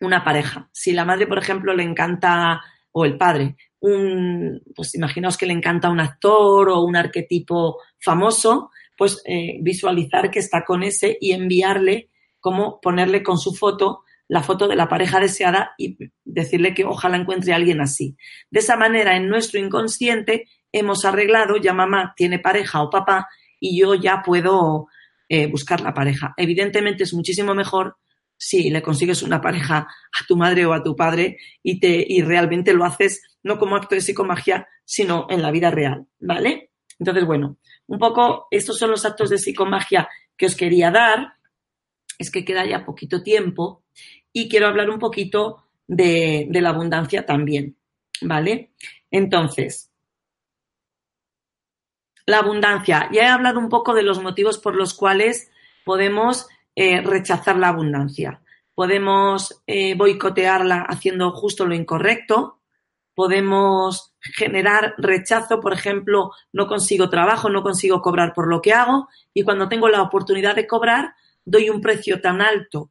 una pareja. Si la madre, por ejemplo, le encanta, o el padre, un, pues imaginaos que le encanta un actor o un arquetipo famoso, pues eh, visualizar que está con ese y enviarle, como ponerle con su foto la foto de la pareja deseada y decirle que ojalá encuentre alguien así. De esa manera, en nuestro inconsciente hemos arreglado, ya mamá tiene pareja o papá y yo ya puedo eh, buscar la pareja. Evidentemente es muchísimo mejor si le consigues una pareja a tu madre o a tu padre y, te, y realmente lo haces no como acto de psicomagia, sino en la vida real, ¿vale? Entonces, bueno, un poco estos son los actos de psicomagia que os quería dar. Es que queda ya poquito tiempo y quiero hablar un poquito de, de la abundancia también, ¿vale? Entonces, la abundancia. Ya he hablado un poco de los motivos por los cuales podemos eh, rechazar la abundancia. Podemos eh, boicotearla haciendo justo lo incorrecto. Podemos generar rechazo, por ejemplo, no consigo trabajo, no consigo cobrar por lo que hago y cuando tengo la oportunidad de cobrar doy un precio tan alto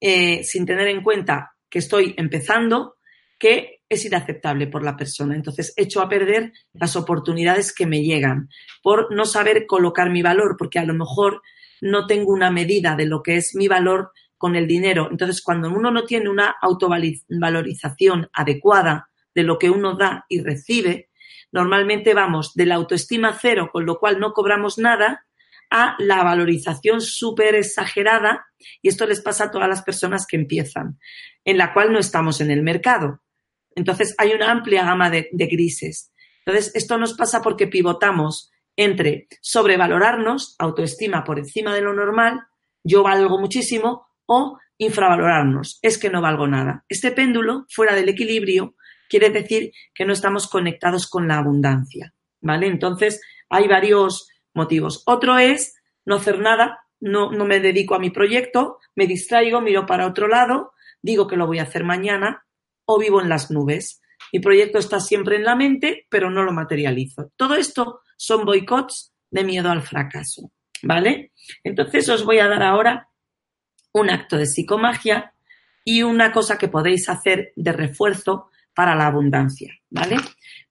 eh, sin tener en cuenta que estoy empezando que es inaceptable por la persona. Entonces, echo a perder las oportunidades que me llegan por no saber colocar mi valor, porque a lo mejor no tengo una medida de lo que es mi valor con el dinero. Entonces, cuando uno no tiene una autovalorización adecuada de lo que uno da y recibe, normalmente vamos de la autoestima cero, con lo cual no cobramos nada, a la valorización súper exagerada, y esto les pasa a todas las personas que empiezan, en la cual no estamos en el mercado. Entonces, hay una amplia gama de, de grises. Entonces, esto nos pasa porque pivotamos entre sobrevalorarnos, autoestima por encima de lo normal, yo valgo muchísimo, o infravalorarnos, es que no valgo nada. Este péndulo, fuera del equilibrio, quiere decir que no estamos conectados con la abundancia, ¿vale? Entonces, hay varios motivos. Otro es no hacer nada, no, no me dedico a mi proyecto, me distraigo, miro para otro lado, digo que lo voy a hacer mañana o vivo en las nubes. Mi proyecto está siempre en la mente, pero no lo materializo. Todo esto son boicots de miedo al fracaso, ¿vale? Entonces os voy a dar ahora un acto de psicomagia y una cosa que podéis hacer de refuerzo para la abundancia, ¿vale?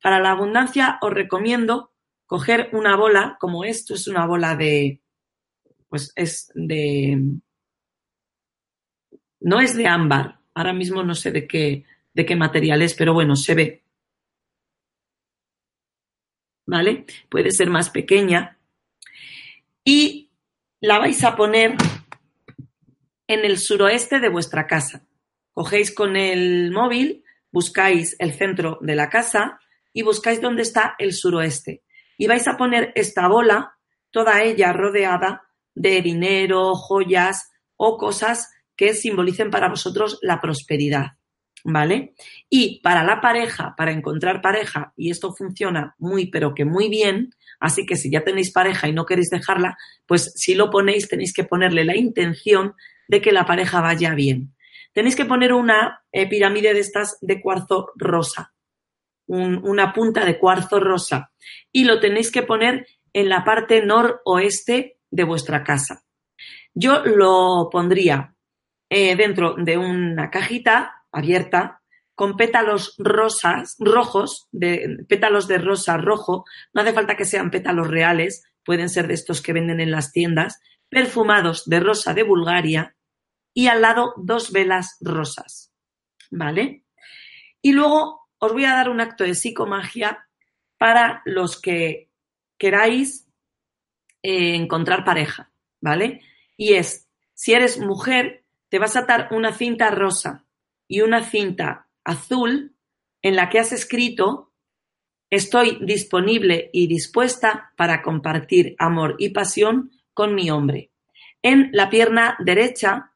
Para la abundancia os recomiendo coger una bola, como esto es una bola de, pues es de, no es de ámbar, ahora mismo no sé de qué, de qué material es, pero bueno, se ve. ¿Vale? Puede ser más pequeña. Y la vais a poner en el suroeste de vuestra casa. Cogéis con el móvil, buscáis el centro de la casa y buscáis dónde está el suroeste. Y vais a poner esta bola, toda ella rodeada de dinero, joyas o cosas que simbolicen para vosotros la prosperidad. ¿Vale? Y para la pareja, para encontrar pareja, y esto funciona muy, pero que muy bien, así que si ya tenéis pareja y no queréis dejarla, pues si lo ponéis tenéis que ponerle la intención de que la pareja vaya bien. Tenéis que poner una eh, pirámide de estas de cuarzo rosa, una punta de cuarzo rosa, y lo tenéis que poner en la parte noroeste de vuestra casa. Yo lo pondría eh, dentro de una cajita abierta con pétalos rosas, rojos, de, pétalos de rosa rojo, no hace falta que sean pétalos reales, pueden ser de estos que venden en las tiendas, perfumados de rosa de Bulgaria y al lado dos velas rosas. ¿Vale? Y luego os voy a dar un acto de psicomagia para los que queráis eh, encontrar pareja, ¿vale? Y es, si eres mujer, te vas a atar una cinta rosa y una cinta azul en la que has escrito Estoy disponible y dispuesta para compartir amor y pasión con mi hombre. En la pierna derecha,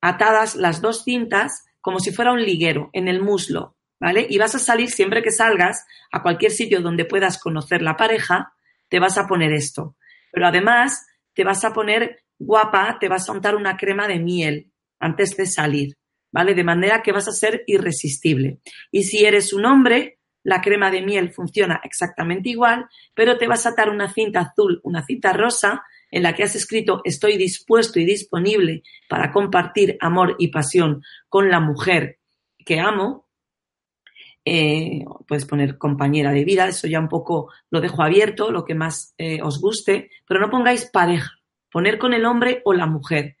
atadas las dos cintas como si fuera un liguero en el muslo, ¿vale? Y vas a salir siempre que salgas a cualquier sitio donde puedas conocer la pareja, te vas a poner esto. Pero además te vas a poner guapa, te vas a untar una crema de miel antes de salir, ¿vale? De manera que vas a ser irresistible. Y si eres un hombre, la crema de miel funciona exactamente igual, pero te vas a atar una cinta azul, una cinta rosa, en la que has escrito estoy dispuesto y disponible para compartir amor y pasión con la mujer que amo. Eh, puedes poner compañera de vida, eso ya un poco lo dejo abierto, lo que más eh, os guste, pero no pongáis pareja, poner con el hombre o la mujer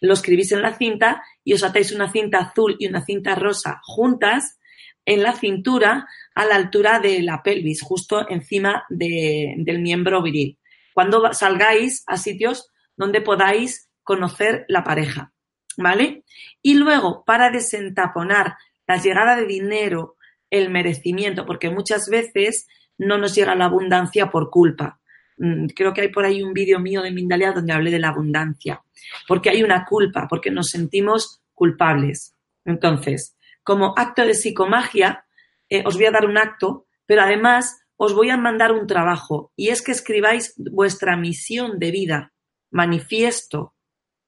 lo escribís en la cinta y os atáis una cinta azul y una cinta rosa juntas en la cintura a la altura de la pelvis, justo encima del miembro viril. Cuando salgáis a sitios donde podáis conocer la pareja, ¿vale? Y luego, para desentaponar la llegada de dinero, el merecimiento, porque muchas veces no nos llega la abundancia por culpa. Mm, creo que hay por ahí un vídeo mío de Mindalia donde hablé de la abundancia, porque hay una culpa, porque nos sentimos culpables. Entonces, como acto de psicomagia, eh, os voy a dar un acto, pero además os voy a mandar un trabajo y es que escribáis vuestra misión de vida, manifiesto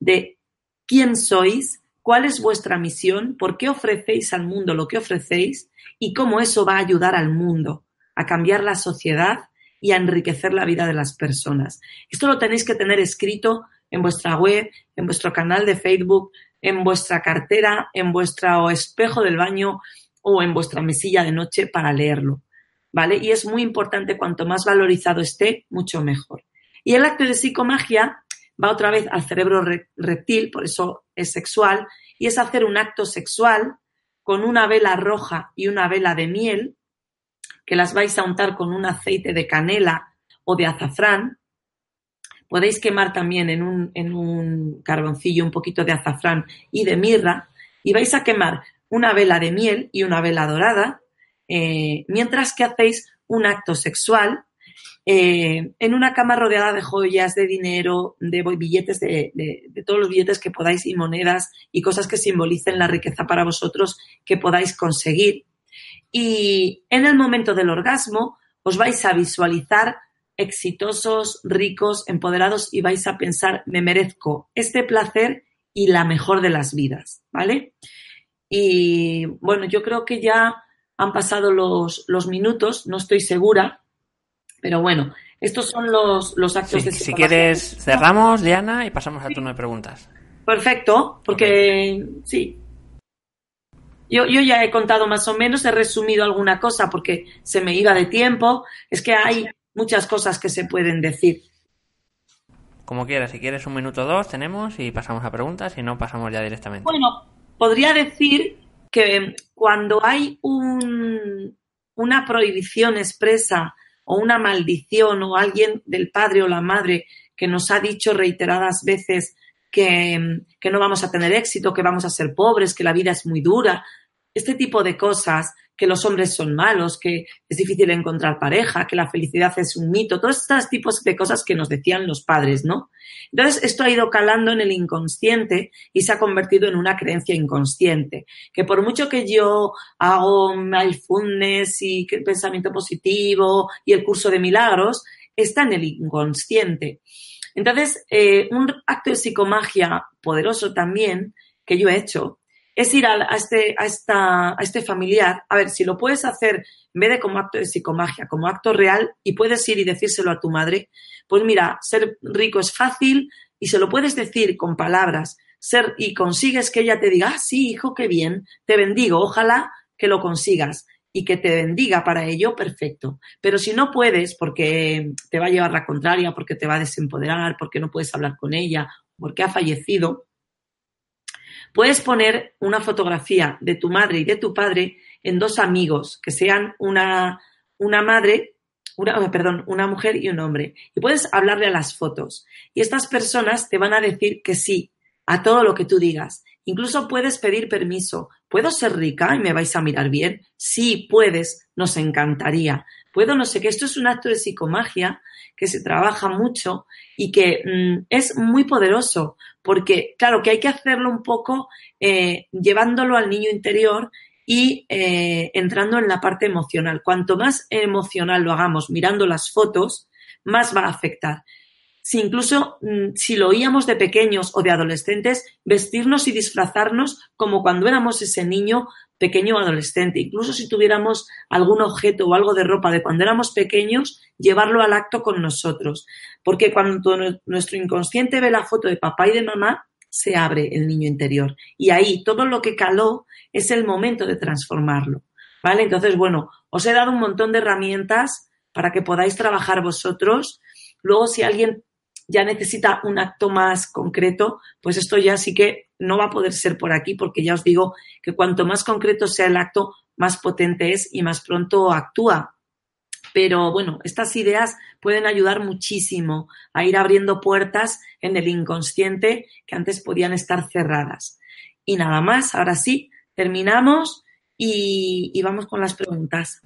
de quién sois, cuál es vuestra misión, por qué ofrecéis al mundo lo que ofrecéis y cómo eso va a ayudar al mundo a cambiar la sociedad y a enriquecer la vida de las personas. Esto lo tenéis que tener escrito en vuestra web, en vuestro canal de Facebook, en vuestra cartera, en vuestro espejo del baño o en vuestra mesilla de noche para leerlo. ¿Vale? Y es muy importante, cuanto más valorizado esté, mucho mejor. Y el acto de psicomagia va otra vez al cerebro reptil, por eso es sexual, y es hacer un acto sexual con una vela roja y una vela de miel que las vais a untar con un aceite de canela o de azafrán. Podéis quemar también en un, en un carboncillo un poquito de azafrán y de mirra y vais a quemar una vela de miel y una vela dorada eh, mientras que hacéis un acto sexual eh, en una cama rodeada de joyas, de dinero, de billetes, de, de, todos los billetes que podáis y monedas y cosas que simbolicen la riqueza para vosotros que podáis conseguir. Y en el momento del orgasmo os vais a visualizar exitosos, ricos, empoderados y vais a pensar, me merezco este placer y la mejor de las vidas, ¿vale? Y bueno, yo creo que ya han pasado los, los minutos, no estoy segura, pero bueno, Estos son los, los actos Sí, de si quieres, cerramos, Diana, y pasamos al turno de preguntas. Perfecto, porque sí. Yo, yo ya he contado más o menos, he resumido alguna cosa porque se me iba de tiempo. Es que hay muchas cosas que se pueden decir. Como quieras, si quieres un minuto o dos, tenemos y pasamos a preguntas, si no, pasamos ya directamente. Bueno, podría decir que cuando hay un- una prohibición expresa o una maldición o alguien del padre o la madre que nos ha dicho reiteradas veces que, no vamos a tener éxito, que vamos a ser pobres, que la vida es muy dura, este tipo de cosas, que los hombres son malos, que es difícil encontrar pareja, que la felicidad es un mito, todos estos tipos de cosas que nos decían los padres, ¿no? Entonces, esto ha ido calando en el inconsciente y se ha convertido en una creencia inconsciente, que por mucho que yo hago mindfulness y pensamiento positivo y el curso de milagros, está en el inconsciente. Entonces, eh, un acto de psicomagia poderoso también que yo he hecho es ir a, a este, a, esta, a este familiar, a ver si lo puedes hacer en vez de como acto de psicomagia, como acto real y puedes ir y decírselo a tu madre, pues mira, ser rico es fácil y se lo puedes decir con palabras, ser y consigues que ella te diga, ah, sí, hijo, qué bien, te bendigo, ojalá que lo consigas y que te bendiga para ello, perfecto. Pero si no puedes, porque te va a llevar la contraria, porque te va a desempoderar, porque no puedes hablar con ella, porque ha fallecido, puedes poner una fotografía de tu madre y de tu padre en dos amigos, que sean una, una madre, una, oh, perdón, una mujer y un hombre. Y puedes hablarle a las fotos. Y estas personas te van a decir que sí a todo lo que tú digas. Incluso puedes pedir permiso. ¿Puedo ser rica y me vais a mirar bien? Sí, puedes, nos encantaría. Puedo no sé qué. Esto es un acto de psicomagia que se trabaja mucho y que mm, es muy poderoso porque, claro, que hay que hacerlo un poco eh, llevándolo al niño interior y eh, entrando en la parte emocional. Cuanto más emocional lo hagamos mirando las fotos, más va a afectar. Si incluso mm, si lo oíamos de pequeños o de adolescentes, vestirnos y disfrazarnos como cuando éramos ese niño pequeño o adolescente. Incluso si tuviéramos algún objeto o algo de ropa de cuando éramos pequeños, llevarlo al acto con nosotros. Porque cuando nu- nuestro inconsciente ve la foto de papá y de mamá, se abre el niño interior. Y ahí todo lo que caló es el momento de transformarlo. ¿Vale? Entonces, bueno, os he dado un montón de herramientas para que podáis trabajar vosotros. Luego, si alguien ya necesita un acto más concreto, pues esto ya sí que no va a poder ser por aquí, porque ya os digo que cuanto más concreto sea el acto, más potente es y más pronto actúa. Pero bueno, estas ideas pueden ayudar muchísimo a ir abriendo puertas en el inconsciente que antes podían estar cerradas. Y nada más, ahora sí, terminamos y, y vamos con las preguntas.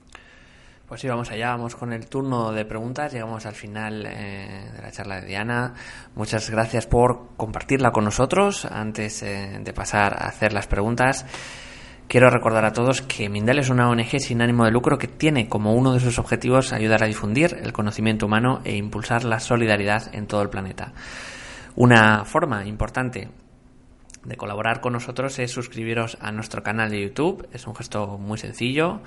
Pues sí, vamos allá, vamos con el turno de preguntas. Llegamos al final eh, de la charla de Diana. Muchas gracias por compartirla con nosotros. Antes eh, de pasar a hacer las preguntas, quiero recordar a todos que Mindel es una ONG sin ánimo de lucro que tiene como uno de sus objetivos ayudar a difundir el conocimiento humano e impulsar la solidaridad en todo el planeta. Una forma importante de colaborar con nosotros es suscribiros a nuestro canal de YouTube. Es un gesto muy sencillo.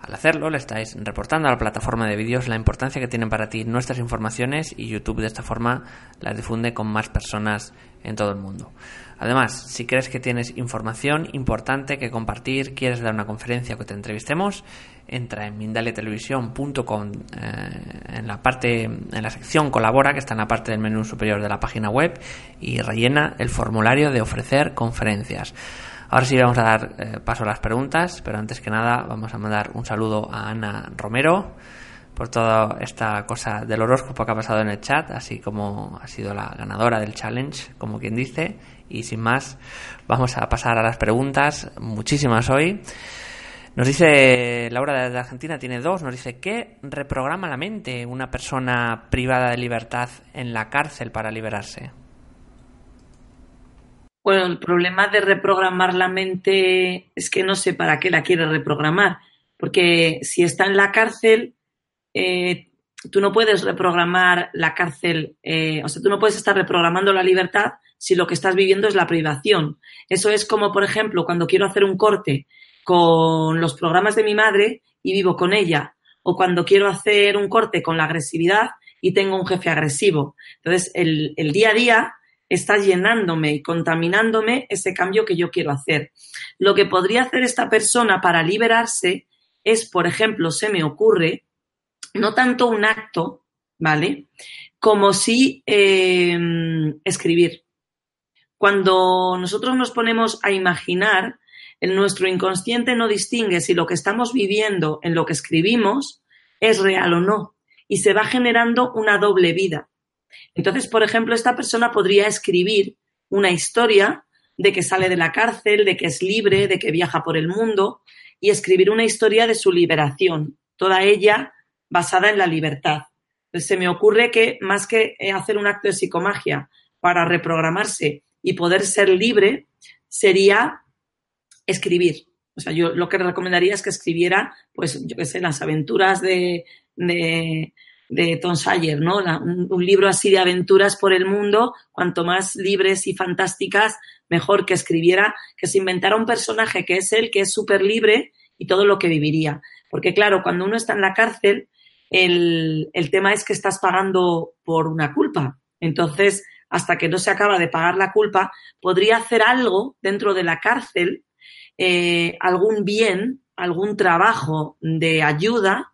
Al hacerlo, le estáis reportando a la plataforma de vídeos la importancia que tienen para ti nuestras informaciones y YouTube de esta forma las difunde con más personas en todo el mundo. Además, si crees que tienes información importante que compartir, quieres dar una conferencia que te entrevistemos, entra en mindaletelevisión.com eh, en la parte en la sección colabora que está en la parte del menú superior de la página web y rellena el formulario de ofrecer conferencias. Ahora sí vamos a dar eh, paso a las preguntas, pero antes que nada vamos a mandar un saludo a Ana Romero por toda esta cosa del horóscopo que ha pasado en el chat, así como ha sido la ganadora del challenge, como quien dice. Y sin más, vamos a pasar a las preguntas, muchísimas hoy. Nos dice Laura de Argentina, tiene dos, nos dice, ¿qué reprograma la mente una persona privada de libertad en la cárcel para liberarse? Bueno, el problema de reprogramar la mente es que no sé para qué la quiere reprogramar, porque si está en la cárcel, eh, tú no puedes reprogramar la cárcel, eh, o sea, tú no puedes estar reprogramando la libertad si lo que estás viviendo es la privación. Eso es como, por ejemplo, cuando quiero hacer un corte con los programas de mi madre y vivo con ella, o cuando quiero hacer un corte con la agresividad y tengo un jefe agresivo. Entonces, el, el día a día está llenándome y contaminándome ese cambio que yo quiero hacer. Lo que podría hacer esta persona para liberarse es, por ejemplo, se me ocurre, no tanto un acto, ¿vale? Como si eh, escribir. Cuando nosotros nos ponemos a imaginar, en nuestro inconsciente no distingue si lo que estamos viviendo en lo que escribimos es real o no. Y se va generando una doble vida. Entonces, por ejemplo, esta persona podría escribir una historia de que sale de la cárcel, de que es libre, de que viaja por el mundo y escribir una historia de su liberación, toda ella basada en la libertad. Se me ocurre que más que eh, hacer un acto de psicomagia para reprogramarse y poder ser libre, sería escribir. O sea, yo lo que recomendaría es que escribiera, pues, yo qué sé, las aventuras de, de, de Tom ¿no? Un, libro así de aventuras por el mundo, cuanto más libres y fantásticas, mejor que escribiera, que se inventara un personaje que es él, que es súper libre y todo lo que viviría. Porque claro, cuando uno está en la cárcel, el, el tema es que estás pagando por una culpa. Entonces, hasta que no se acaba de pagar la culpa, podría hacer algo dentro de la cárcel eh, algún bien, algún trabajo de ayuda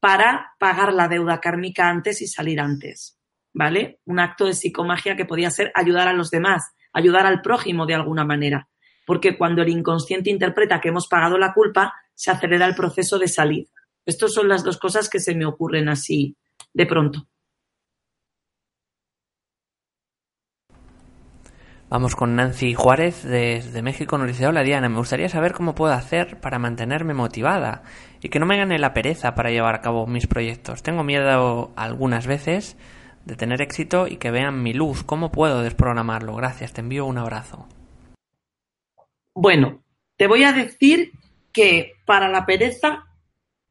para pagar la deuda kármica antes y salir antes, ¿vale? Un acto de psicomagia que podía ser ayudar a los demás, ayudar al prójimo de alguna manera, porque cuando el inconsciente interpreta que hemos pagado la culpa, se acelera el proceso de salir. Estas son las dos cosas que se me ocurren así de pronto. Vamos con Nancy Juárez desde México. Nos dice, hola Diana, me gustaría saber cómo puedo hacer para mantenerme motivada y que no me gane la pereza para llevar a cabo mis proyectos. Tengo miedo algunas veces de tener éxito y que vean mi luz. ¿Cómo puedo desprogramarlo? Gracias, te envío un abrazo. Bueno, te voy a decir que para la pereza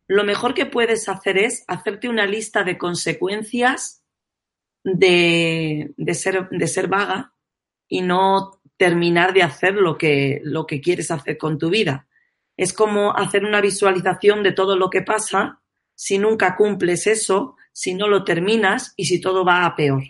lo mejor que puedes hacer es hacerte una lista de consecuencias de, de ser, de ser vaga y no terminar de hacer lo que, lo que quieres hacer con tu vida. Es como hacer una visualización de todo lo que pasa si nunca cumples eso, si no lo terminas y si todo va a peor.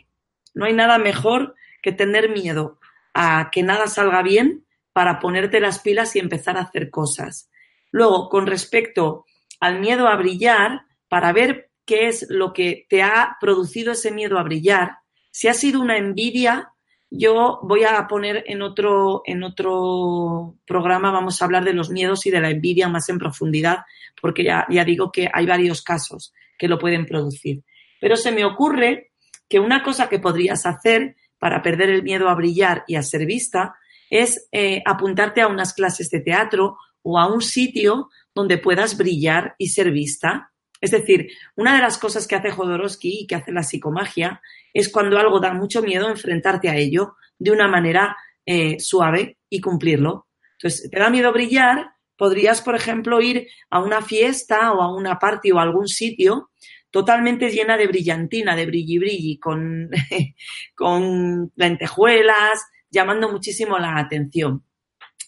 No hay nada mejor que tener miedo a que nada salga bien para ponerte las pilas y empezar a hacer cosas. Luego, con respecto al miedo a brillar, para ver qué es lo que te ha producido ese miedo a brillar, si ha sido una envidia yo voy a poner en otro, en otro programa, vamos a hablar de los miedos y de la envidia más en profundidad, porque ya, ya digo que hay varios casos que lo pueden producir. Pero se me ocurre que una cosa que podrías hacer para perder el miedo a brillar y a ser vista es eh, apuntarte a unas clases de teatro o a un sitio donde puedas brillar y ser vista. Es decir, una de las cosas que hace Jodorowsky y que hace la psicomagia es cuando algo da mucho miedo enfrentarte a ello de una manera eh, suave y cumplirlo. Entonces, te da miedo brillar, podrías, por ejemplo, ir a una fiesta o a una party o a algún sitio totalmente llena de brillantina, de brilli brilli, con, [LAUGHS] con lentejuelas, llamando muchísimo la atención.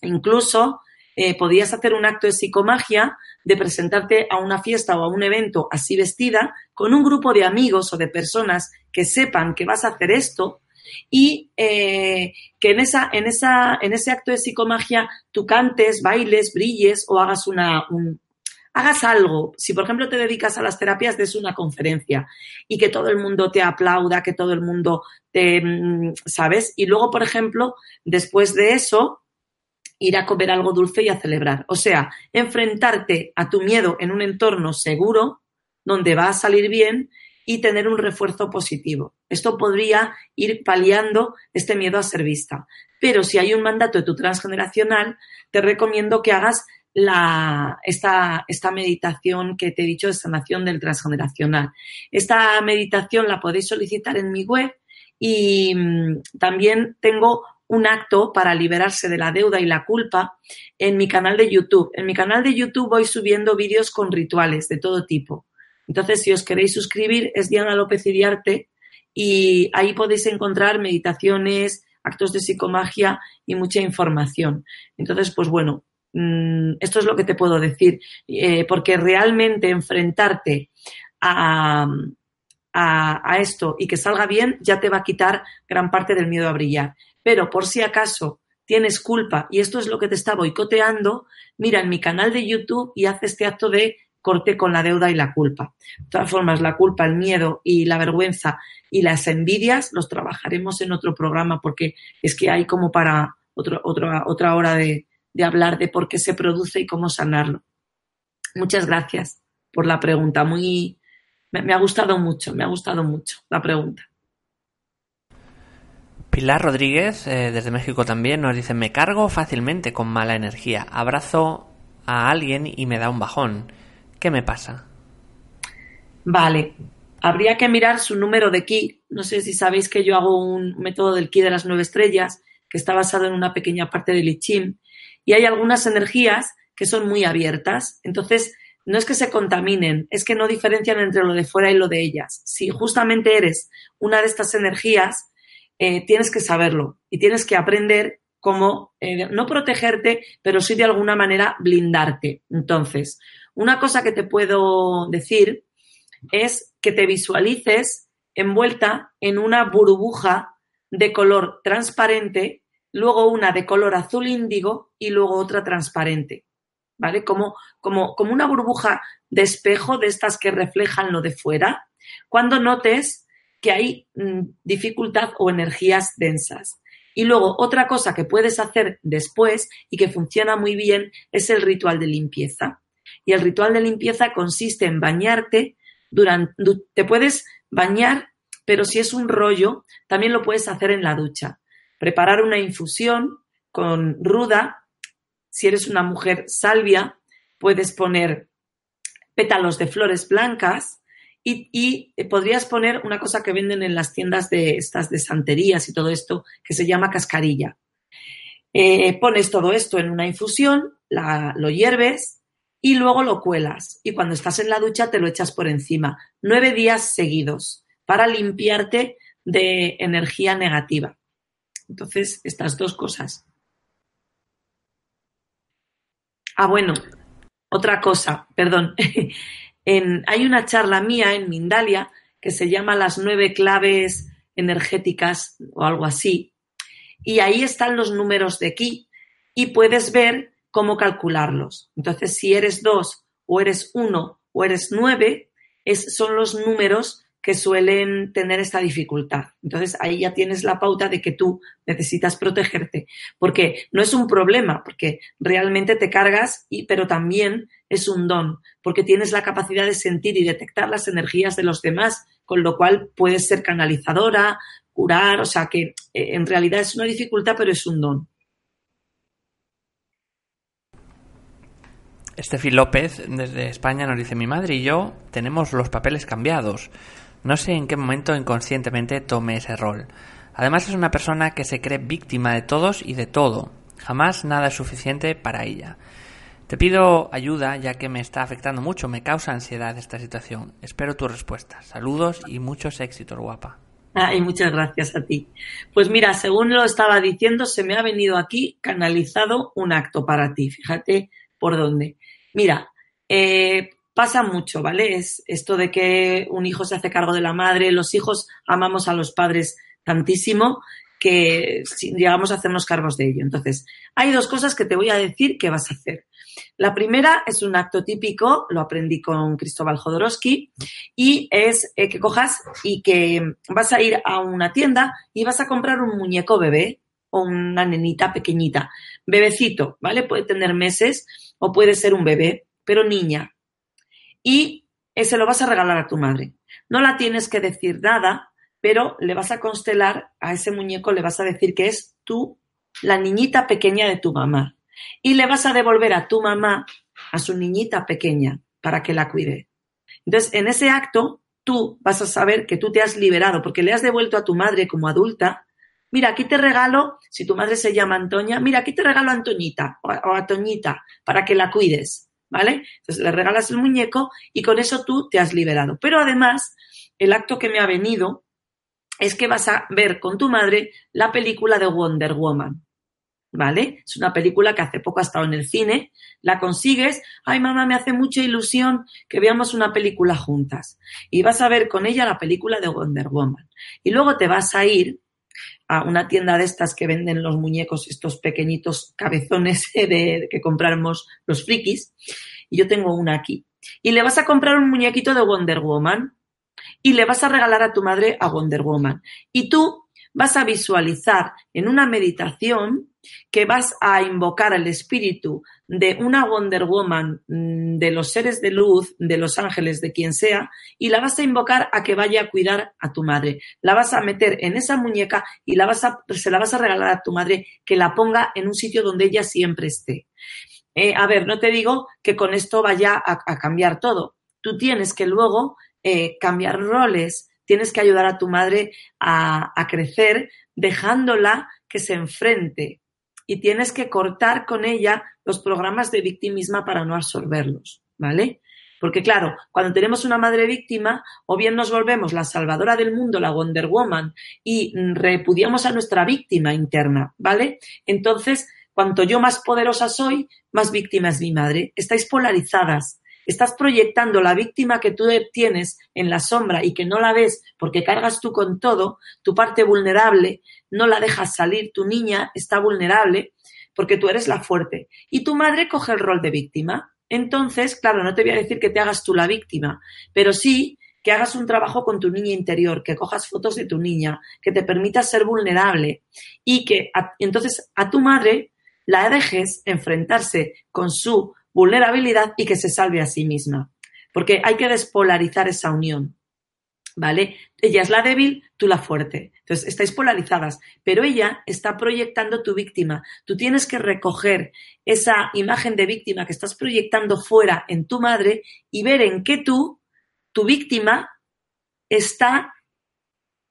Incluso eh, podías hacer un acto de psicomagia de presentarte a una fiesta o a un evento así vestida con un grupo de amigos o de personas que sepan que vas a hacer esto y eh, que en, esa, en, esa, en ese acto de psicomagia tú cantes, bailes, brilles o hagas una, un, hagas algo. Si, por ejemplo, te dedicas a las terapias, des una conferencia y que todo el mundo te aplauda, que todo el mundo te, mm, ¿sabes? Y luego, por ejemplo, después de eso, ir a comer algo dulce y a celebrar. O sea, enfrentarte a tu miedo en un entorno seguro, donde va a salir bien y tener un refuerzo positivo. Esto podría ir paliando este miedo a ser vista. Pero si hay un mandato de tu transgeneracional, te recomiendo que hagas la, esta, esta meditación que te he dicho de sanación del transgeneracional. Esta meditación la podéis solicitar en mi web y mm, también tengo un acto para liberarse de la deuda y la culpa en mi canal de YouTube. En mi canal de YouTube voy subiendo vídeos con rituales de todo tipo. Entonces, si os queréis suscribir, es Diana López Iriarte y ahí podéis encontrar meditaciones, actos de psicomagia y mucha información. Entonces, pues bueno, mm, esto es lo que te puedo decir, eh, porque realmente enfrentarte a, a, a esto y que salga bien, ya te va a quitar gran parte del miedo a brillar. Pero por si acaso tienes culpa y esto es lo que te está boicoteando, mira en mi canal de YouTube y haz este acto de corte con la deuda y la culpa. De todas formas, la culpa, el miedo y la vergüenza y las envidias los trabajaremos en otro programa porque es que hay como para otro, otra otra hora de, de hablar de por qué se produce y cómo sanarlo. Muchas gracias por la pregunta. Muy, me, me ha gustado mucho, me ha gustado mucho la pregunta. Pilar Rodríguez, eh, desde México también, nos dice, me cargo fácilmente con mala energía. Abrazo a alguien y me da un bajón. ¿Qué me pasa? Vale, habría que mirar su número de ki. No sé si sabéis que yo hago un método del ki de las nueve estrellas que está basado en una pequeña parte del I Ching y hay algunas energías que son muy abiertas. Entonces, no es que se contaminen, es que no diferencian entre lo de fuera y lo de ellas. Si justamente eres una de estas energías, eh, tienes que saberlo y tienes que aprender cómo eh, no protegerte, pero sí de alguna manera blindarte. Entonces, una cosa que te puedo decir es que te visualices envuelta en una burbuja de color transparente, luego una de color azul índigo y luego otra transparente. ¿Vale? Como, como, como una burbuja de espejo de estas que reflejan lo de fuera. Cuando notes que hay mm, dificultad o energías densas. Y luego, otra cosa que puedes hacer después y que funciona muy bien es el ritual de limpieza. Y el ritual de limpieza consiste en bañarte durante, du- te puedes bañar, pero si es un rollo, también lo puedes hacer en la ducha. Preparar una infusión con ruda, si eres una mujer salvia, puedes poner pétalos de flores blancas y, eh, podrías poner una cosa que venden en las tiendas de estas de santerías y todo esto, que se llama cascarilla. Eh, pones todo esto en una infusión, la, lo hierves y luego lo cuelas. Y cuando estás en la ducha te lo echas por encima. Nueve días seguidos para limpiarte de energía negativa. Entonces, estas dos cosas. Ah, bueno, otra cosa, perdón. [LAUGHS] Hay una charla mía en Mindalia que se llama Las nueve claves energéticas o algo así. Y ahí están los números de aquí y puedes ver cómo calcularlos. Entonces, si eres dos o eres uno o eres nueve, son los números que suelen tener esta dificultad. Entonces, ahí ya tienes la pauta de que tú necesitas protegerte, porque no es un problema, porque realmente te cargas, y, pero también es un don, porque tienes la capacidad de sentir y detectar las energías de los demás, con lo cual puedes ser canalizadora, curar, o sea que eh, en realidad es una dificultad, pero es un don. Estefi López, desde España, nos dice, mi madre y yo tenemos los papeles cambiados. No sé en qué momento inconscientemente tomé ese rol. Además es una persona que se cree víctima de todos y de todo. Jamás nada es suficiente para ella. Te pido ayuda ya que me está afectando mucho, me causa ansiedad esta situación. Espero tu respuesta. Saludos y muchos éxitos, guapa. Ay, muchas gracias a ti. Pues mira, según lo estaba diciendo, se me ha venido aquí canalizado un acto para ti. Fíjate por dónde. Mira, eh, pasa mucho, ¿vale? Es esto de que un hijo se hace cargo de la madre, los hijos amamos a los padres tantísimo que llegamos a hacernos cargos de ello. Entonces, hay dos cosas que te voy a decir que vas a hacer. La primera es un acto típico, lo aprendí con Cristóbal Jodorowsky, y es eh, que cojas y que vas a ir a una tienda y vas a comprar un muñeco bebé o una nenita pequeñita, bebecito, ¿vale? Puede tener meses o puede ser un bebé, pero niña. Y se lo vas a regalar a tu madre. No la tienes que decir nada, pero le vas a constelar a ese muñeco, le vas a decir que es tú, la niñita pequeña de tu mamá. Y le vas a devolver a tu mamá, a su niñita pequeña, para que la cuide. Entonces, en ese acto, tú vas a saber que tú te has liberado, porque le has devuelto a tu madre como adulta. Mira, aquí te regalo, si tu madre se llama Antonia, mira, aquí te regalo a Antoñita o a, Toñita para que la cuides, ¿vale? Entonces le regalas el muñeco y con eso tú te has liberado. Pero además, el acto que me ha venido es que vas a ver con tu madre la película de Wonder Woman. ¿Vale? Es una película que hace poco ha estado en el cine, la consigues, ay mamá, me hace mucha ilusión que veamos una película juntas. Y vas a ver con ella la película de Wonder Woman. Y luego te vas a ir a una tienda de estas que venden los muñecos, estos pequeñitos cabezones [LAUGHS] de, que compramos los frikis, y yo tengo una aquí. Y le vas a comprar un muñequito de Wonder Woman y le vas a regalar a tu madre a Wonder Woman. Y tú vas a visualizar en una meditación que vas a invocar al espíritu de una Wonder Woman, mm, de los seres de luz, de los ángeles, de quien sea, y la vas a invocar a que vaya a cuidar a tu madre. La vas a meter en esa muñeca y la vas a, se la vas a regalar a tu madre que la ponga en un sitio donde ella siempre esté. Eh, a ver, no te digo que con esto vaya a, cambiar todo. Tú tienes que luego eh, cambiar roles, tienes que ayudar a tu madre a, a crecer dejándola que se enfrente y tienes que cortar con ella los programas de victimismo para no absorberlos, ¿vale? Porque claro, cuando tenemos una madre víctima, o bien nos volvemos la salvadora del mundo, la Wonder Woman, y repudiamos a nuestra víctima interna, ¿vale? Entonces, cuanto yo más poderosa soy, más víctima es mi madre. Estáis polarizadas. Estás proyectando la víctima que tú tienes en la sombra y que no la ves porque cargas tú con todo, tu parte vulnerable, no la dejas salir, tu niña está vulnerable porque tú eres la fuerte. Y tu madre coge el rol de víctima. Entonces, claro, no te voy a decir que te hagas tú la víctima, pero sí que hagas un trabajo con tu niña interior, que cojas fotos de tu niña, que te permita ser vulnerable y que entonces a tu madre la dejes enfrentarse con su vulnerabilidad y que se salve a sí misma. Porque hay que despolarizar esa unión. ¿Vale? Ella es la débil, tú la fuerte. Entonces, estáis polarizadas, pero ella está proyectando tu víctima. Tú tienes que recoger esa imagen de víctima que estás proyectando fuera en tu madre y ver en qué tú, tu víctima, está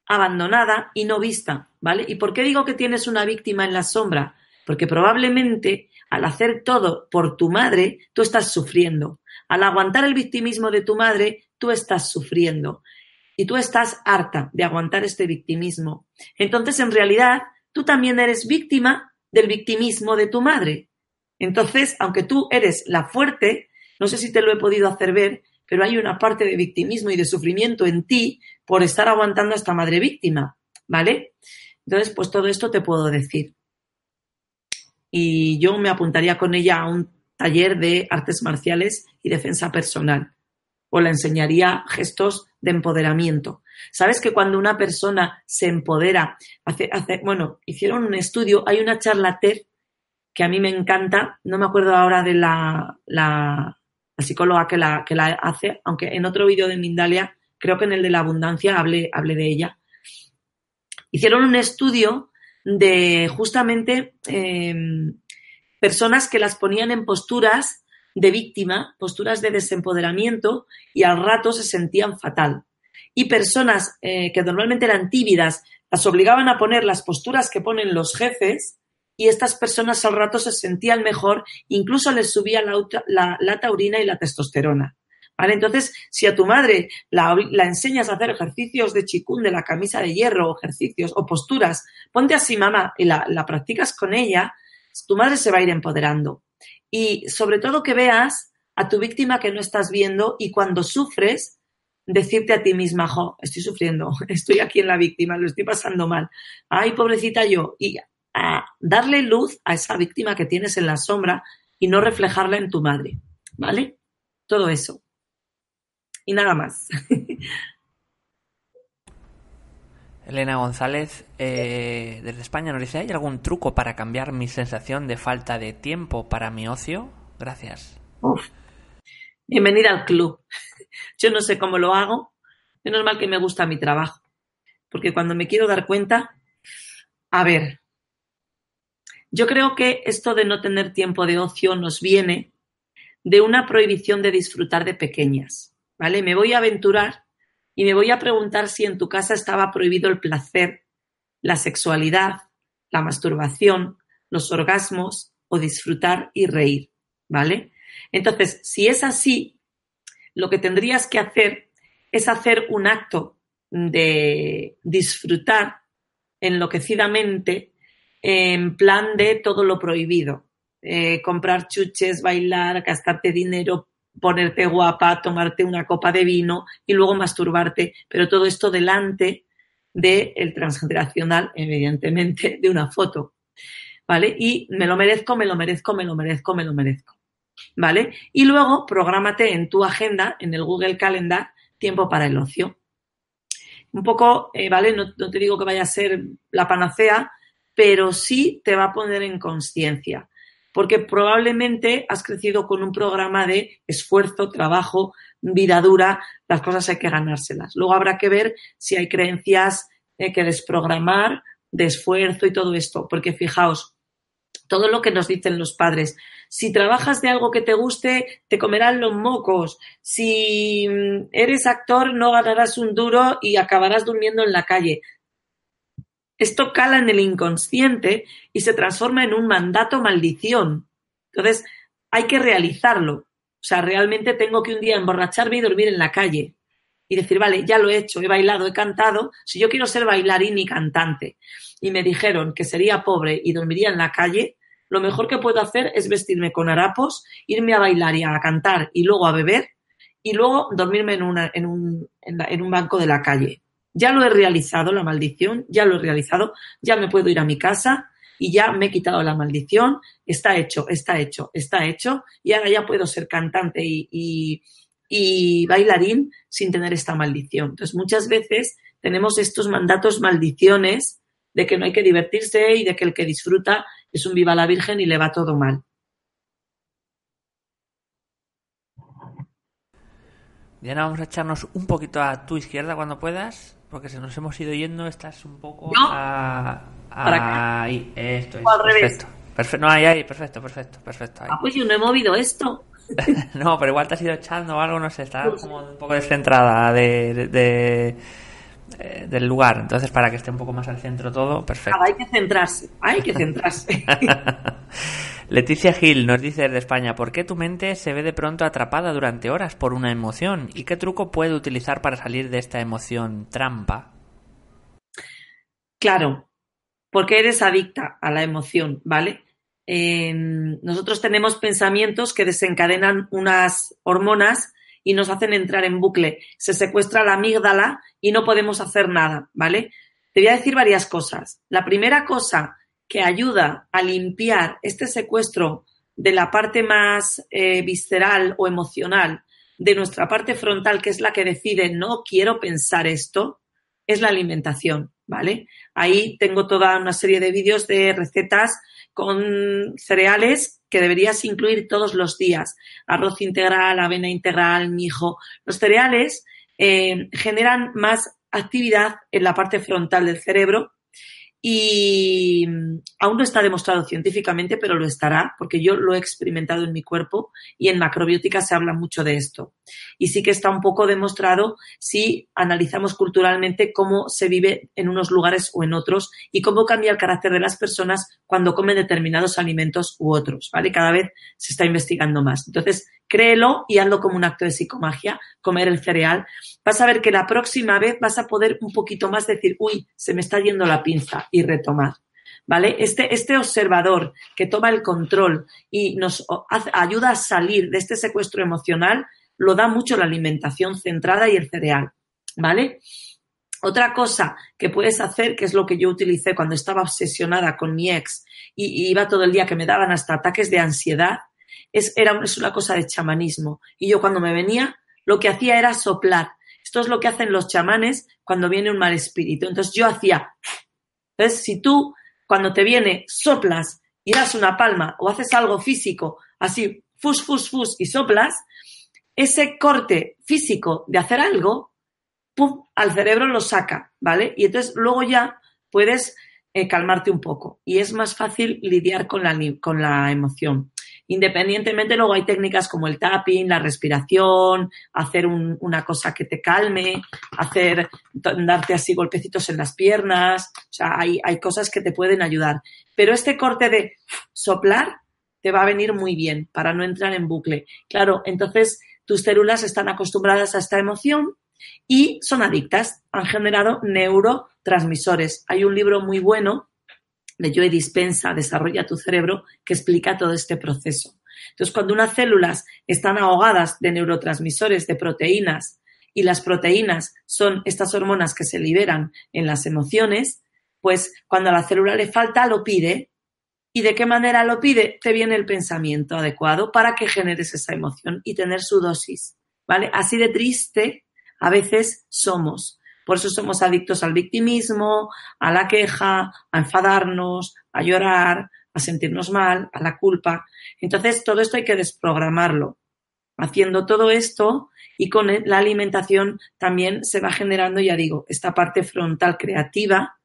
abandonada y no vista, ¿vale? ¿Y por qué digo que tienes una víctima en la sombra? Porque probablemente al hacer todo por tu madre, tú estás sufriendo. Al aguantar el victimismo de tu madre, tú estás sufriendo. Y tú estás harta de aguantar este victimismo. Entonces, en realidad, tú también eres víctima del victimismo de tu madre. Entonces, aunque tú eres la fuerte, no sé si te lo he podido hacer ver, pero hay una parte de victimismo y de sufrimiento en ti por estar aguantando a esta madre víctima, ¿vale? Entonces, pues todo esto te puedo decir y yo me apuntaría con ella a un taller de artes marciales y defensa personal o le enseñaría gestos de empoderamiento. Sabes que cuando una persona se empodera, hace, hace, bueno, hicieron un estudio, hay una charla TED que a mí me encanta, no me acuerdo ahora de la, la, psicóloga que la, que la hace, aunque en otro vídeo de Mindalia, creo que en el de la abundancia hablé, hablé de ella. Hicieron un estudio de justamente em, personas que las ponían en posturas de víctima, posturas de desempoderamiento y al rato se sentían fatal. Y personas eh, que normalmente eran tímidas las obligaban a poner las posturas que ponen los jefes y estas personas al rato se sentían mejor, incluso les subía la taurina y la testosterona. Entonces, si a tu madre la, enseñas a hacer ejercicios de chikun, de la camisa de hierro, ejercicios o posturas, ponte así, mamá, y la, la practicas con ella, tu madre se va a ir empoderando. Y sobre todo que veas a tu víctima que no estás viendo y cuando sufres, decirte a ti misma, jo, estoy sufriendo, [LAUGHS] estoy aquí en la víctima, lo estoy pasando mal. Ay, pobrecita yo. Y a darle luz a esa víctima que tienes en la sombra y no reflejarla en tu madre. ¿Vale? Todo eso y nada más. [LAUGHS] Elena González, eh, desde España, nos dice, ¿hay algún truco para cambiar mi sensación de falta de tiempo para mi ocio? Gracias. Bienvenida al club. [LAUGHS] Yo no sé cómo lo hago. Menos mal que me gusta mi trabajo. Porque cuando me quiero dar cuenta, a ver, yo creo que esto de no tener tiempo de ocio nos viene de una prohibición de disfrutar de pequeñas. ¿vale? Me voy a aventurar y me voy a preguntar si en tu casa estaba prohibido el placer, la sexualidad, la masturbación, los orgasmos o disfrutar y reír, ¿vale? Entonces, si es así, lo que tendrías que hacer es hacer un acto de disfrutar enloquecidamente en plan de todo lo prohibido. Eh, comprar chuches, bailar, gastarte dinero, ponerte guapa, tomarte una copa de vino y luego masturbarte, pero todo esto delante del transgeneracional, evidentemente, de una foto. ¿Vale? Y me lo merezco, me lo merezco, me lo merezco, me lo merezco. ¿Vale? Y luego prográmate en tu agenda, en el Google Calendar, tiempo para el ocio. Un poco, eh, ¿vale? No, no te digo que vaya a ser la panacea, pero sí te va a poner en conciencia porque probablemente has crecido con un programa de esfuerzo, trabajo, vida dura, las cosas hay que ganárselas. Luego habrá que ver si hay creencias eh, que desprogramar de esfuerzo y todo esto, porque fijaos, todo lo que nos dicen los padres, si trabajas de algo que te guste, te comerán los mocos. Si mm, eres actor, no ganarás un duro y acabarás durmiendo en la calle. Esto cala en el inconsciente y se transforma en un mandato maldición. Entonces, hay que realizarlo. O sea, realmente tengo que un día emborracharme y dormir en la calle y decir, vale, ya lo he hecho, he bailado, he cantado. Si yo quiero ser bailarín y cantante y me dijeron que sería pobre y dormiría en la calle, lo mejor que puedo hacer es vestirme con harapos, irme a bailar y a cantar y luego a beber y luego dormirme en, una, en, un, en un banco de la calle ya lo he realizado, la maldición, ya lo he realizado, ya me puedo ir a mi casa y ya me he quitado la maldición, está hecho, está hecho, está hecho, y ahora ya puedo ser cantante y, bailarín sin tener esta maldición. Entonces, muchas veces tenemos estos mandatos maldiciones de que no hay que divertirse y de que el que disfruta es un viva la Virgen y le va todo mal. Diana, vamos a echarnos un poquito a tu izquierda cuando puedas porque se nos hemos ido yendo, estás un poco ¿No? a, ¿Para ahí, esto es. Al revés. perfecto. Perfecto, no, ahí, ahí, perfecto, perfecto, perfecto. Ahí. Ah, pues yo no he movido esto. [LAUGHS] no, pero igual te has ido echando o algo, no sé, está como un poco descentrada de, de- de- eh, del lugar. Entonces, para que esté un poco más al centro todo, perfecto. Hay que centrarse, hay que centrarse. [LAUGHS] Leticia Gil nos dice desde España, ¿por qué tu mente se ve de pronto atrapada durante horas por una emoción? ¿Y qué truco puede utilizar para salir de esta emoción trampa? Claro, porque eres adicta a la emoción, ¿vale? Eh, nosotros tenemos pensamientos que desencadenan unas hormonas y nos hacen entrar en bucle. Se secuestra la amígdala y no podemos hacer nada, ¿vale? Te voy a decir varias cosas. La primera cosa que ayuda a limpiar este secuestro de la parte más eh, visceral o emocional de nuestra parte frontal, que es la que decide no quiero pensar esto, es la alimentación, ¿vale? Ahí tengo toda una serie de vídeos de recetas con cereales que deberías incluir todos los días. Arroz integral, avena integral, mijo. Los cereales eh, generan más actividad en la parte frontal del cerebro y mm, aún no está demostrado científicamente, pero lo estará, porque yo lo he experimentado en mi cuerpo y en macrobiótica se habla mucho de esto. Y sí que está un poco demostrado si analizamos culturalmente cómo se vive en unos lugares o en otros y cómo cambia el carácter de las personas cuando comen determinados alimentos u otros, ¿vale? Cada vez se está investigando más. Entonces, créelo y hazlo como un acto de psicomagia, comer el cereal. Vas a ver que la próxima vez vas a poder un poquito más decir, uy, se me está yendo la pinza y retomar. ¿Vale? Este, este observador que toma el control y nos ayuda a salir de este secuestro emocional, lo da mucho la alimentación centrada y el cereal. ¿Vale? Otra cosa que puedes hacer, que es lo que yo utilicé cuando estaba obsesionada con mi ex y, y iba todo el día que me daban hasta ataques de ansiedad, es, era, es una cosa de chamanismo. Y yo cuando me venía, lo que hacía era soplar. Esto es lo que hacen los chamanes cuando viene un mal espíritu. Entonces yo hacía. Entonces, si tú cuando te viene soplas y das una palma o haces algo físico, así, fus, fus, fus, y soplas, ese corte físico de hacer algo, pum, al cerebro lo saca, ¿vale? Y entonces luego ya puedes eh, calmarte un poco y es más fácil lidiar con la, con la emoción. Independientemente, luego hay técnicas como el tapping, la respiración, hacer un- una cosa que te calme, hacer, darte así golpecitos en las piernas, o sea, hay, hay cosas que te pueden ayudar. Pero este corte de soplar te va a venir muy bien para no entrar en bucle. Claro, entonces tus células están acostumbradas a esta emoción y son adictas, han generado neurotransmisores. Hay un libro muy bueno de Joe Dispensa, Desarrolla tu cerebro, que explica todo este proceso. Entonces, cuando unas células están ahogadas de neurotransmisores, de proteínas, y las proteínas son estas hormonas que se liberan en las emociones, pues cuando a la célula le falta, lo pide. ¿Y de qué manera lo pide? Te viene el pensamiento adecuado para que generes esa emoción y tener su dosis. ¿Vale? Así de triste a veces somos. Por eso somos adictos al victimismo, a la queja, a enfadarnos, a llorar, a sentirnos mal, a la culpa. Entonces, todo esto hay que desprogramarlo. Haciendo todo esto y con la alimentación también se va generando, ya digo, esta parte frontal creativa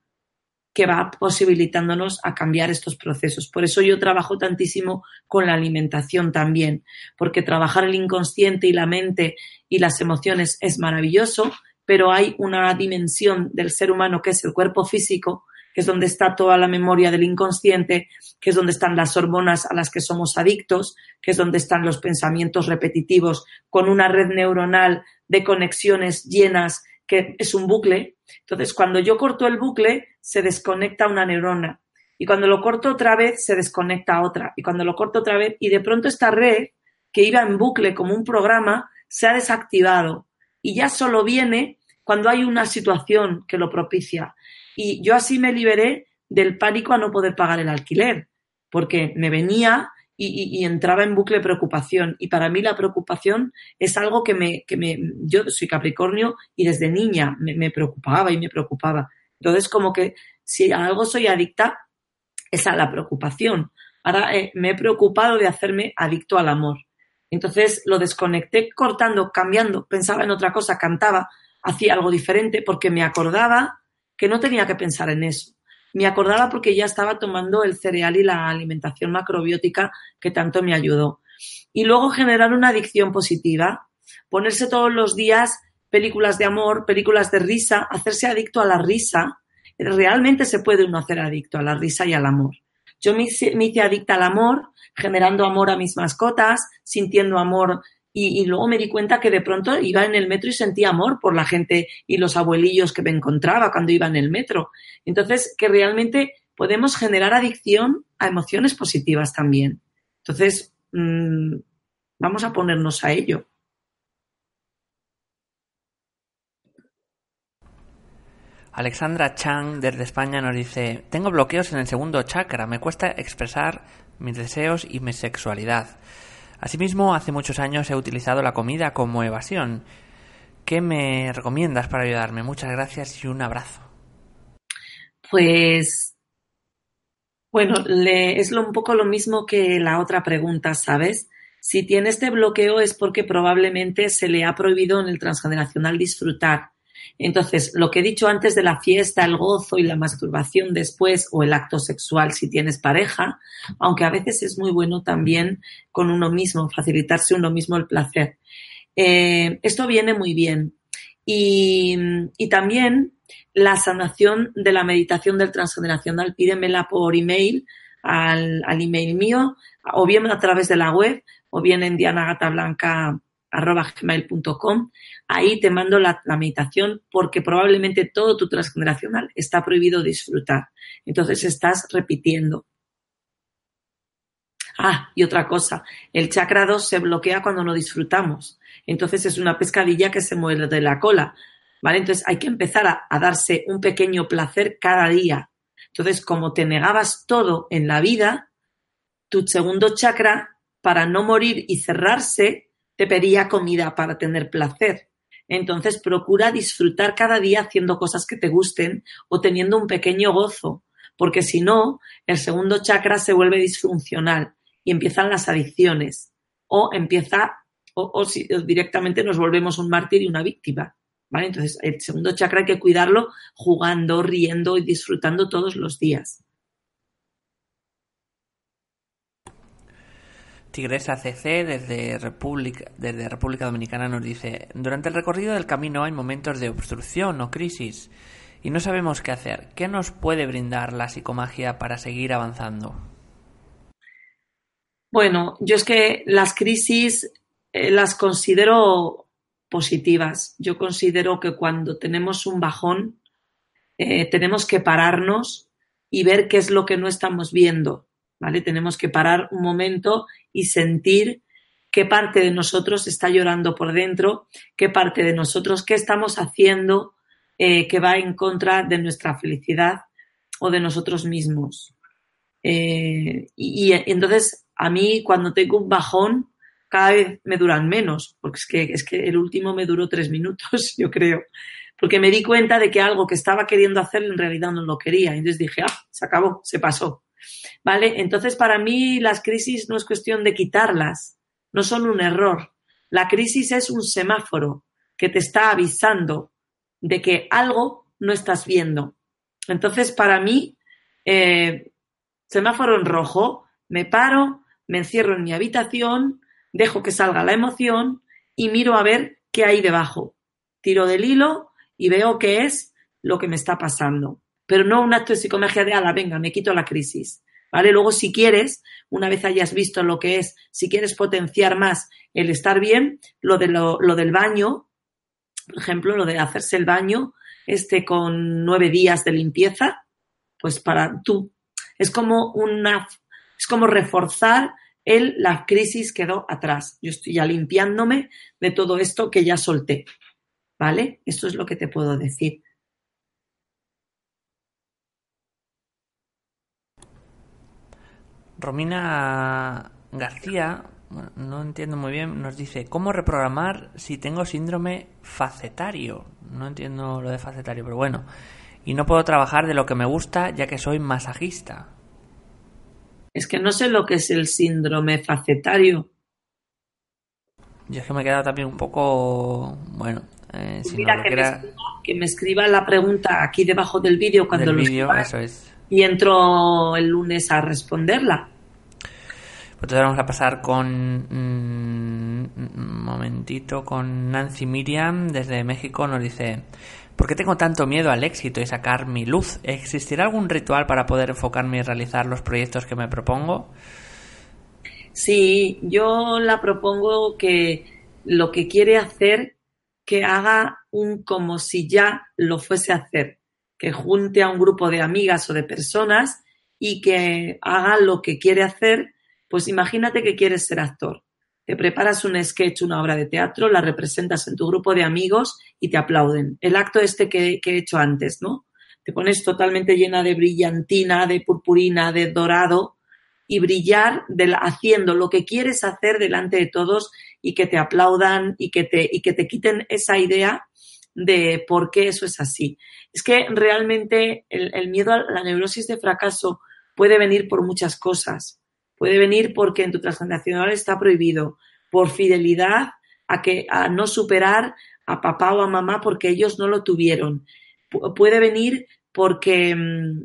que va posibilitándonos a cambiar estos procesos. Por eso yo trabajo tantísimo con la alimentación también, porque trabajar el inconsciente y la mente y las emociones es maravilloso, pero hay una dimensión del ser humano que es el cuerpo físico, que es donde está toda la memoria del inconsciente, que es donde están las hormonas a las que somos adictos, que es donde están los pensamientos repetitivos con una red neuronal de conexiones llenas que es un bucle. Entonces, cuando yo corto el bucle, se desconecta una neurona. Y cuando lo corto otra vez, se desconecta otra. Y cuando lo corto otra vez, y de pronto esta red, que iba en bucle como un programa, se ha desactivado. Y ya solo viene cuando hay una situación que lo propicia. Y yo así me liberé del pánico a no poder pagar el alquiler, porque me venía y, entraba en bucle preocupación. Y para mí la preocupación es algo que me, que me yo soy Capricornio y desde niña me, preocupaba y me preocupaba. Entonces, como que si a algo soy adicta, es a la preocupación. Ahora eh, me he preocupado de hacerme adicto al amor. Entonces lo desconecté cortando, cambiando, pensaba en otra cosa, cantaba, hacía algo diferente porque me acordaba que no tenía que pensar en eso. Me acordaba porque ya estaba tomando el cereal y la alimentación macrobiótica que tanto me ayudó. Y luego generar una adicción positiva, ponerse todos los días películas de amor, películas de risa, hacerse adicto a la risa. Realmente se puede uno hacer adicto a la risa y al amor. Yo me hice, me hice adicta al amor, generando amor a mis mascotas, sintiendo amor y, luego me di cuenta que de pronto iba en el metro y sentía amor por la gente y los abuelillos que me encontraba cuando iba en el metro. Entonces, que realmente podemos generar adicción a emociones positivas también. Entonces, mm, vamos a ponernos a ello. Alexandra Chang desde España nos dice, tengo bloqueos en el segundo chakra, me cuesta expresar mis deseos y mi sexualidad. Asimismo, hace muchos años he utilizado la comida como evasión. ¿Qué me recomiendas para ayudarme? Muchas gracias y un abrazo. Pues, bueno, es un poco lo mismo que la otra pregunta, ¿sabes? Si tiene este bloqueo es porque probablemente se le ha prohibido en el transgeneracional disfrutar entonces, lo que he dicho antes de la fiesta, el gozo y la masturbación después o el acto sexual si tienes pareja, aunque a veces es muy bueno también con uno mismo, facilitarse uno mismo el placer. Eh, esto viene muy bien. Y, también la sanación de la meditación del transgeneracional, pídemela por email al, al email mío, o bien a través de la web, o bien en Diana Blanca gmail.com. Ahí te mando la, meditación porque probablemente todo tu transgeneracional está prohibido disfrutar. Entonces estás repitiendo. Ah, y otra cosa, el chakra 2 se bloquea cuando no disfrutamos. Entonces es una pescadilla que se mueve de la cola. ¿Vale? Entonces hay que empezar a, a darse un pequeño placer cada día. Entonces, como te negabas todo en la vida, tu segundo chakra, para no morir y cerrarse, te pedía comida para tener placer. Entonces procura disfrutar cada día haciendo cosas que te gusten o teniendo un pequeño gozo, porque si no, el segundo chakra se vuelve disfuncional y empiezan las adicciones o empieza o, si, directamente nos volvemos un mártir y una víctima. ¿vale? Entonces, el segundo chakra hay que cuidarlo jugando, riendo y disfrutando todos los días. Tigresa CC desde República, desde República Dominicana nos dice, durante el recorrido del camino hay momentos de obstrucción o crisis y no sabemos qué hacer. ¿Qué nos puede brindar la psicomagia para seguir avanzando? Bueno, yo es que las crisis eh, las considero positivas. Yo considero que cuando tenemos un bajón eh, tenemos que pararnos y ver qué es lo que no estamos viendo, Tenemos que parar un momento y sentir qué parte de nosotros está llorando por dentro, qué parte de nosotros, qué estamos haciendo eh, que va en contra de nuestra felicidad o de nosotros mismos. Eh, y, entonces, a mí, cuando tengo un bajón, cada vez me duran menos, porque es que, es que el último me duró tres minutos, [LAUGHS] yo creo, porque me di cuenta de que algo que estaba queriendo hacer en realidad no lo quería. Entonces dije, ah, se acabó, se pasó. ¿Vale? Entonces, para mí las crisis no es cuestión de quitarlas, no son un error. La crisis es un semáforo que te está avisando de que algo no estás viendo. Entonces, para mí, eh, semáforo en rojo, me paro, me encierro en mi habitación, dejo que salga la emoción y miro a ver qué hay debajo. Tiro del hilo y veo qué es lo que me está pasando. Pero no un acto de psicomagia de, ala, venga, me quito la crisis. ¿Vale? Luego, si quieres, una vez hayas visto lo que es, si quieres potenciar más el estar bien, lo, de lo, del baño, por ejemplo, lo de hacerse el baño, este con nueve días de limpieza, pues para tú, es como una, es como reforzar él, la crisis quedó atrás. Yo estoy ya limpiándome de todo esto que ya solté. ¿Vale? Esto es lo que te puedo decir. Romina García, no entiendo muy bien, nos dice, ¿cómo reprogramar si tengo síndrome facetario? No entiendo lo de facetario, pero bueno. Y no puedo trabajar de lo que me gusta ya que soy masajista. Es que no sé lo que es el síndrome facetario. Yo es que me he quedado también un poco. Bueno, eh, si Mira, no que, me escriba, que me escriba la pregunta aquí debajo del vídeo cuando del lo escriba eso es. y entro el lunes a responderla. Entonces vamos a pasar con. mm, un momentito, con Nancy Miriam desde México. Nos dice: ¿Por qué tengo tanto miedo al éxito y sacar mi luz? ¿Existirá algún ritual para poder enfocarme y realizar los proyectos que me propongo? Sí, yo la propongo que lo que quiere hacer, que haga un como si ya lo fuese a hacer, que junte a un grupo de amigas o de personas y que haga lo que quiere hacer. Pues imagínate que quieres ser actor. Te preparas un sketch, una obra de teatro, la representas en tu grupo de amigos y te aplauden. El acto este que, que he hecho antes, ¿no? Te pones totalmente llena de brillantina, de purpurina, de dorado y brillar haciendo lo que quieres hacer delante de todos y que te aplaudan y que te, y que te quiten esa idea de por qué eso es así. Es que realmente el miedo a la neurosis de fracaso puede venir por muchas cosas. Puede venir porque en tu transgeneracional está prohibido, por fidelidad a que a no superar a papá o a mamá porque ellos no lo tuvieron. Pu- puede venir porque mm,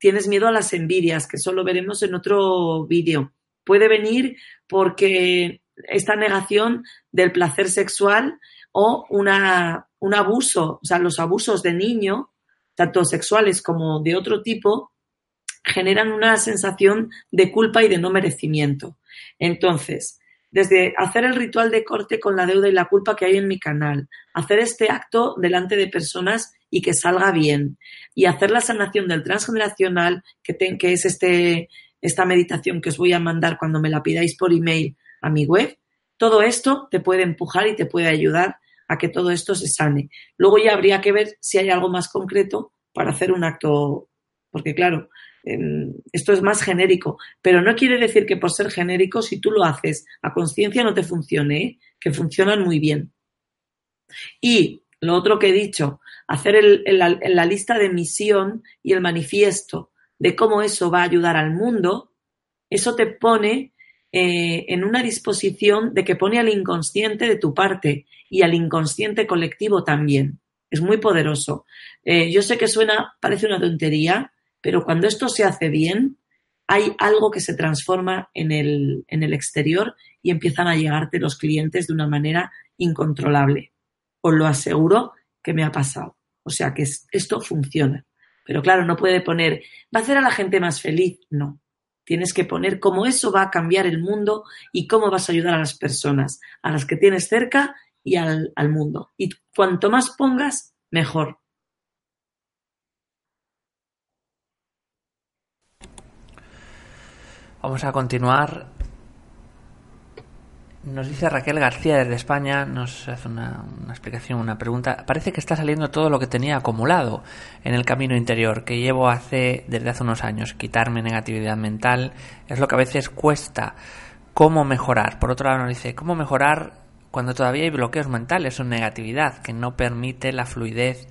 tienes miedo a las envidias, que eso lo veremos en otro vídeo. Puede venir porque esta negación del placer sexual o una, un abuso, o sea, los abusos de niño, tanto sexuales como de otro tipo, generan una sensación de culpa y de no merecimiento. Entonces, desde hacer el ritual de corte con la deuda y la culpa que hay en mi canal, hacer este acto delante de personas y que salga bien, y hacer la sanación del transgeneracional, que, te- que es este, esta meditación que os voy a mandar cuando me la pidáis por email a mi web, todo esto te puede empujar y te puede ayudar a que todo esto se sane. Luego ya habría que ver si hay algo más concreto para hacer un acto, porque claro, esto es más genérico, pero no quiere decir que por ser genérico, si tú lo haces a conciencia no te funcione, ¿eh? que funcionan muy bien. Y lo otro que he dicho, hacer el- la lista de misión y el manifiesto de cómo eso va a ayudar al mundo, eso te pone eh, en una disposición de que pone al inconsciente de tu parte y al inconsciente colectivo también. Es muy poderoso. Eh, yo sé que suena, parece una tontería, pero cuando esto se hace bien, hay algo que se transforma en el, en el exterior y empiezan a llegarte los clientes de una manera incontrolable. Os lo aseguro que me ha pasado. O sea que es- esto funciona. Pero claro, no puede poner, va a hacer a la gente más feliz. No. Tienes que poner cómo eso va a cambiar el mundo y cómo vas a ayudar a las personas, a las que tienes cerca y al, al mundo. Y cuanto más pongas, mejor. Vamos a continuar. Nos dice Raquel García desde España, nos hace una, explicación, una pregunta. Parece que está saliendo todo lo que tenía acumulado en el camino interior, que llevo hace desde hace unos años. Quitarme negatividad mental es lo que a veces cuesta. ¿Cómo mejorar? Por otro lado nos dice, ¿cómo mejorar cuando todavía hay bloqueos mentales o negatividad que no permite la fluidez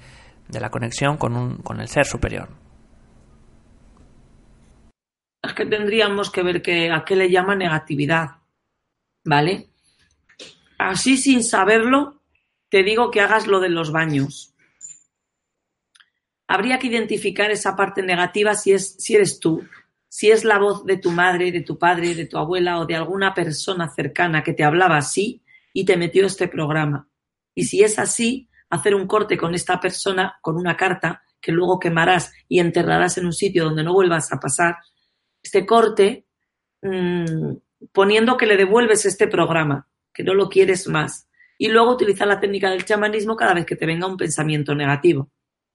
de la conexión con, un, con el ser superior? Es que tendríamos que ver que, a qué le llama negatividad, ¿vale? Así sin saberlo, te digo que hagas lo de los baños. Habría que identificar esa parte negativa si, es, si eres tú, si es la voz de tu madre, de tu padre, de tu abuela o de alguna persona cercana que te hablaba así y te metió este programa. Y si es así, hacer un corte con esta persona, con una carta que luego quemarás y enterrarás en un sitio donde no vuelvas a pasar, este corte mmm, poniendo que le devuelves este programa, que no lo quieres más. Y luego utilizar la técnica del chamanismo cada vez que te venga un pensamiento negativo.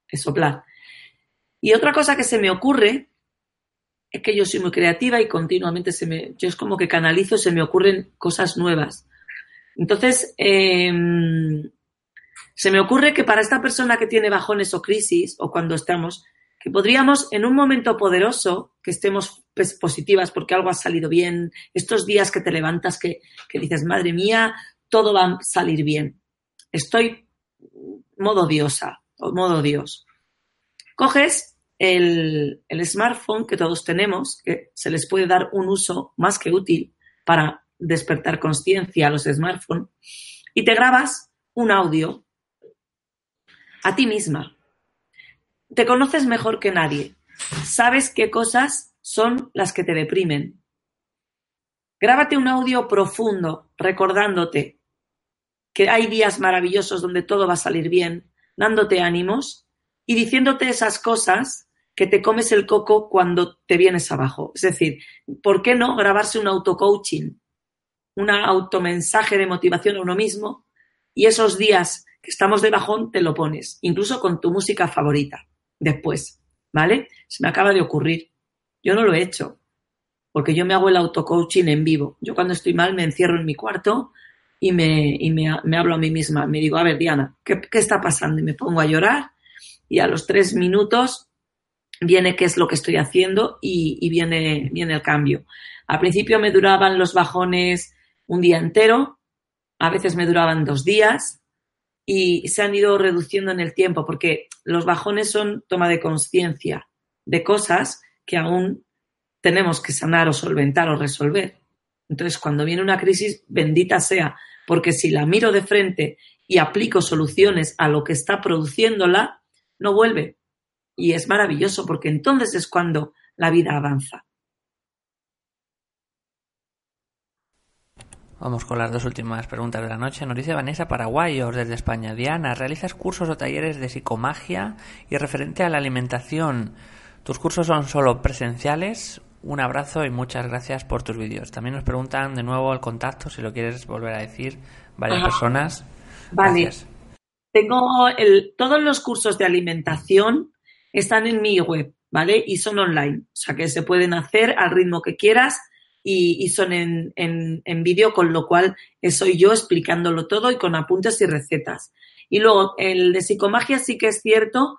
Es soplar. Y otra cosa que se me ocurre es que yo soy muy creativa y continuamente se me, yo es como que canalizo, se me ocurren cosas nuevas. Entonces, eh, se me ocurre que para esta persona que tiene bajones o crisis, o cuando estamos, que podríamos en un momento poderoso, que estemos pues, positivas porque algo ha salido bien, estos días que te levantas que, que dices, madre mía, todo va a salir bien. Estoy modo diosa o modo Dios. Coges el, el, smartphone que todos tenemos, que se les puede dar un uso más que útil para despertar conciencia a los smartphones, y te grabas un audio a ti misma. Te conoces mejor que nadie. Sabes qué cosas son las que te deprimen. Grábate un audio profundo recordándote que hay días maravillosos donde todo va a salir bien, dándote ánimos y diciéndote esas cosas que te comes el coco cuando te vienes abajo. Es decir, ¿por qué no grabarse un auto-coaching? Un automensaje de motivación a uno mismo y esos días que estamos de bajón te lo pones, incluso con tu música favorita, después, ¿vale? Se me acaba de ocurrir. Yo no lo he hecho, porque yo me hago el auto-coaching en vivo. Yo cuando estoy mal me encierro en mi cuarto y me, y me, me hablo a mí misma. Me digo, a ver, Diana, ¿qué, ¿qué está pasando? Y me pongo a llorar y a los tres minutos viene qué es lo que estoy haciendo y, y, viene, viene el cambio. Al principio me duraban los bajones un día entero, a veces me duraban dos días y se han ido reduciendo en el tiempo porque los bajones son toma de conciencia de cosas que aún tenemos que sanar o solventar o resolver. Entonces, cuando viene una crisis, bendita sea, porque si la miro de frente y aplico soluciones a lo que está produciéndola, no vuelve. Y es maravilloso porque entonces es cuando la vida avanza. Vamos con las dos últimas preguntas de la noche. Nos dice Vanessa Paraguayos desde España. Diana, ¿realizas cursos o talleres de psicomagia y referente a la alimentación? ¿Tus cursos son solo presenciales? Un abrazo y muchas gracias por tus vídeos. También nos preguntan de nuevo el contacto, si lo quieres volver a decir, varias Ajá. personas. Vale. Gracias. Tengo el, todos los cursos de alimentación están en mi web, ¿vale? Y son online, o sea que se pueden hacer al ritmo que quieras y, son en, en, en vídeo, con lo cual soy yo explicándolo todo y con apuntes y recetas. Y luego, el de psicomagia sí que es cierto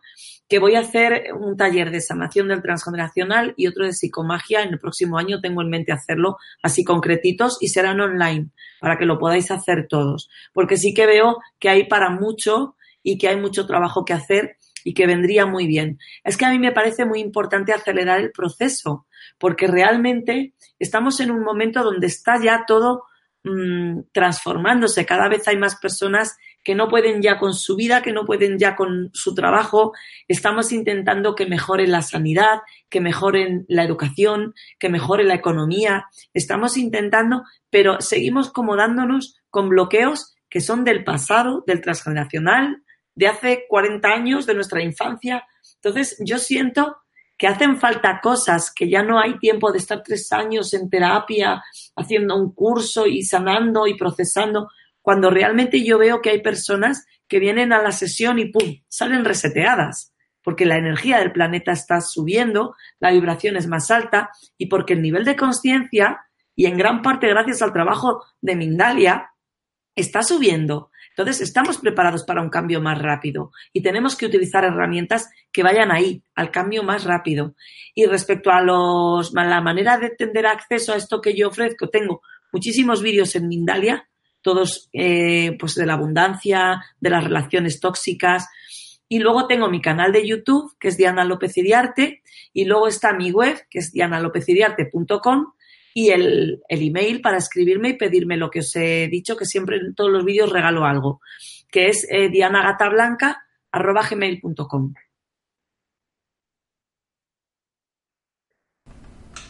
que voy a hacer un taller de sanación del transgeneracional y otro de psicomagia. En el próximo año tengo en mente hacerlo así concretitos y serán online para que lo podáis hacer todos. Porque sí que veo que hay para mucho y que hay mucho trabajo que hacer y que vendría muy bien. Es que a mí me parece muy importante acelerar el proceso, porque realmente estamos en un momento donde está ya todo mmm, transformándose. Cada vez hay más personas que no pueden ya con su vida, que no pueden ya con su trabajo. Estamos intentando que mejore la sanidad, que mejoren la educación, que mejore la economía. Estamos intentando, pero seguimos como dándonos con bloqueos que son del pasado, del transgeneracional, de hace 40 años, de nuestra infancia. Entonces, yo siento que hacen falta cosas, que ya no hay tiempo de estar tres años en terapia, haciendo un curso y sanando y procesando, cuando realmente yo veo que hay personas que vienen a la sesión y ¡pum! salen reseteadas. porque la energía del planeta está subiendo, la vibración es más alta y porque el nivel de conciencia, y en gran parte gracias al trabajo de Mindalia, está subiendo. Entonces, estamos preparados para un cambio más rápido y tenemos que utilizar herramientas que vayan ahí, al cambio más rápido. Y respecto a los, la manera de tener acceso a esto que yo ofrezco, tengo muchísimos vídeos en Mindalia, todos eh, pues de la abundancia, de las relaciones tóxicas. Y luego tengo mi canal de YouTube, que es Diana López Iriarte, y luego está mi web, que es dianalopeziriarte.com, y el, el, email para escribirme y pedirme lo que os he dicho, que siempre en todos los vídeos regalo algo, que es eh, dianagatablanca.gmail.com.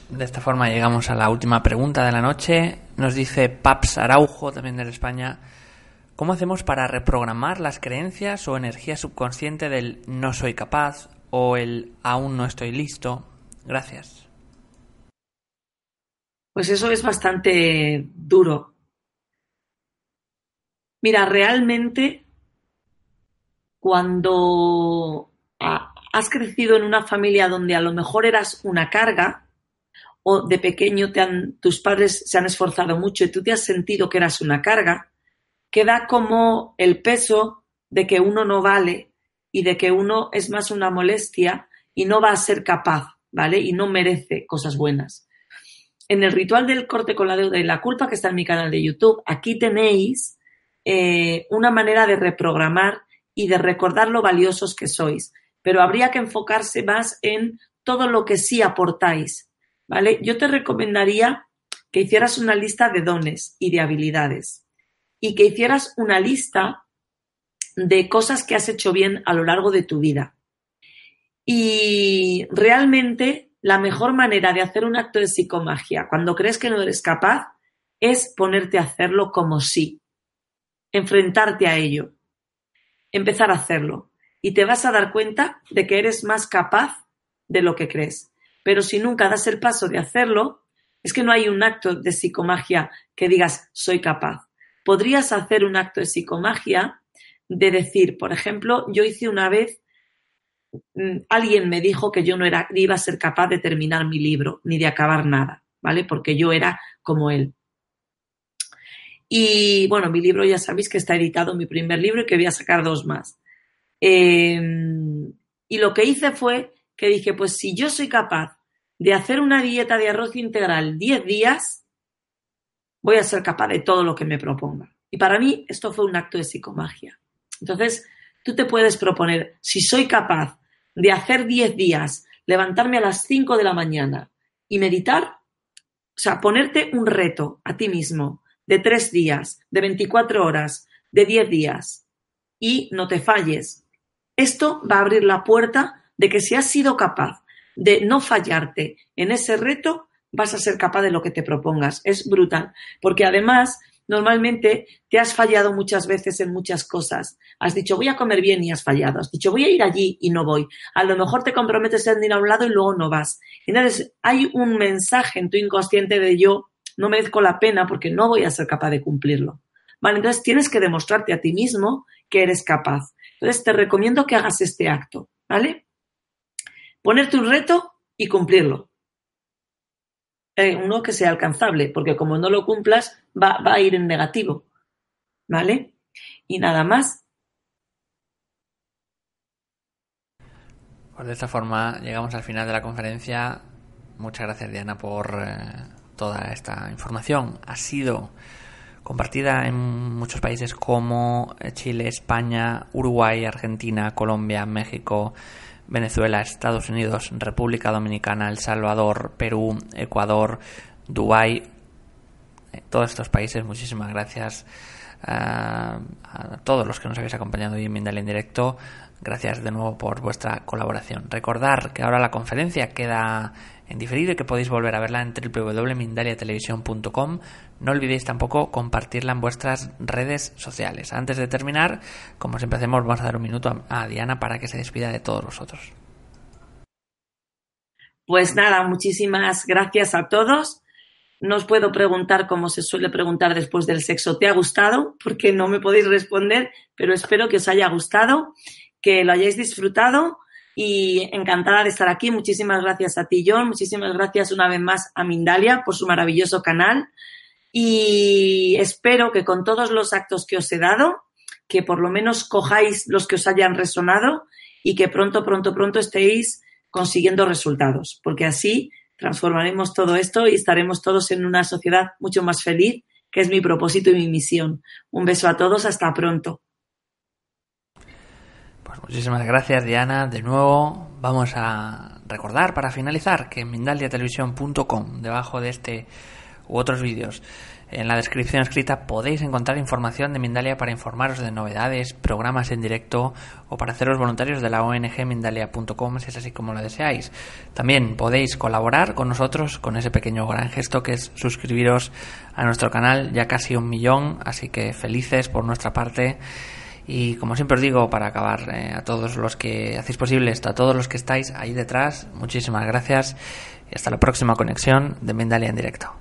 De esta forma llegamos a la última pregunta de la noche. Nos dice Paps Araujo, también de España. ¿Cómo hacemos para reprogramar las creencias o energía subconsciente del no soy capaz o el aún no estoy listo? Gracias. Pues eso es bastante duro. Mira, realmente cuando has crecido en una familia donde a lo mejor eras una carga, o de pequeño te han, tus padres se han esforzado mucho y tú te has sentido que eras una carga, queda como el peso de que uno no vale y de que uno es más una molestia y no va a ser capaz, ¿vale? Y no merece cosas buenas. En el ritual del corte con la deuda y la culpa que está en mi canal de YouTube, aquí tenéis eh, una manera de reprogramar y de recordar lo valiosos que sois. Pero habría que enfocarse más en todo lo que sí aportáis, ¿vale? Yo te recomendaría que hicieras una lista de dones y de habilidades y que hicieras una lista de cosas que has hecho bien a lo largo de tu vida. Y realmente la mejor manera de hacer un acto de psicomagia cuando crees que no eres capaz es ponerte a hacerlo como sí, enfrentarte a ello, empezar a hacerlo y te vas a dar cuenta de que eres más capaz de lo que crees. Pero si nunca das el paso de hacerlo, es que no hay un acto de psicomagia que digas soy capaz. Podrías hacer un acto de psicomagia de decir, por ejemplo, yo hice una vez, alguien me dijo que yo no era, iba a ser capaz de terminar mi libro, ni de acabar nada, ¿vale? Porque yo era como él. Y bueno, mi libro ya sabéis que está editado, mi primer libro, y que voy a sacar dos más. Em, y lo que hice fue que dije, pues si yo soy capaz de hacer una dieta de arroz integral 10 días, voy a ser capaz de todo lo que me proponga. Y para mí esto fue un acto de psicomagia. Entonces, tú te puedes proponer, si soy capaz de hacer 10 días, levantarme a las 5 de la mañana y meditar, o sea, ponerte un reto a ti mismo de 3 días, de 24 horas, de 10 días y no te falles. Esto va a abrir la puerta de que si has sido capaz de no fallarte en ese reto, vas a ser capaz de lo que te propongas. Es brutal, porque además normalmente te has fallado muchas veces en muchas cosas. Has dicho voy a comer bien y has fallado. Has dicho voy a ir allí y no voy. A lo mejor te comprometes en ir a un lado y luego no vas. Entonces hay un mensaje en tu inconsciente de yo no merezco la pena porque no voy a ser capaz de cumplirlo. Vale, entonces tienes que demostrarte a ti mismo que eres capaz. Entonces te recomiendo que hagas este acto, ¿vale? Ponerte un reto y cumplirlo. Eh, uno que sea alcanzable, porque como no lo cumplas, va, va a ir en negativo. ¿Vale? Y nada más. Pues de esta forma llegamos al final de la conferencia. Muchas gracias Diana por eh, toda esta información. Ha sido compartida en muchos países como Chile, España, Uruguay, Argentina, Colombia, México, Venezuela, Estados Unidos, República Dominicana, El Salvador, Perú, Ecuador, Dubái, eh, todos estos países. Muchísimas gracias a, a todos los que nos habéis acompañado hoy en Mindal en directo. Gracias de nuevo por vuestra colaboración. Recordar que ahora la conferencia queda en diferido y que podéis volver a verla en www.mindaliatelevisión.com. No olvidéis tampoco compartirla en vuestras redes sociales. Antes de terminar, como siempre hacemos, vamos a dar un minuto a, Diana para que se despida de todos vosotros. Pues nada, muchísimas gracias a todos. No os puedo preguntar como se suele preguntar después del sexo, ¿te ha gustado? Porque no me podéis responder, pero espero que os haya gustado, que lo hayáis disfrutado y encantada de estar aquí. Muchísimas gracias a ti, John. Muchísimas gracias una vez más a Mindalia por su maravilloso canal. Y espero que con todos los actos que os he dado, que por lo menos cojáis los que os hayan resonado y que pronto, pronto, pronto estéis consiguiendo resultados, porque así transformaremos todo esto y estaremos todos en una sociedad mucho más feliz, que es mi propósito y mi misión. Un beso a todos, hasta pronto. Pues muchísimas gracias Diana. De nuevo vamos a recordar para finalizar que en mindaliatelevisión.com, debajo de este u otros vídeos, en la descripción escrita podéis encontrar información de Mindalia para informaros de novedades, programas en directo o para haceros voluntarios de la ONG Mindalia.com si es así como lo deseáis. También podéis colaborar con nosotros con ese pequeño gran gesto que es suscribiros a nuestro canal, ya casi un millón, así que felices por nuestra parte. Y como siempre os digo, para acabar, eh, a todos los que hacéis posible esto, a todos los que estáis ahí detrás, muchísimas gracias y hasta la próxima conexión de Mindalia en directo.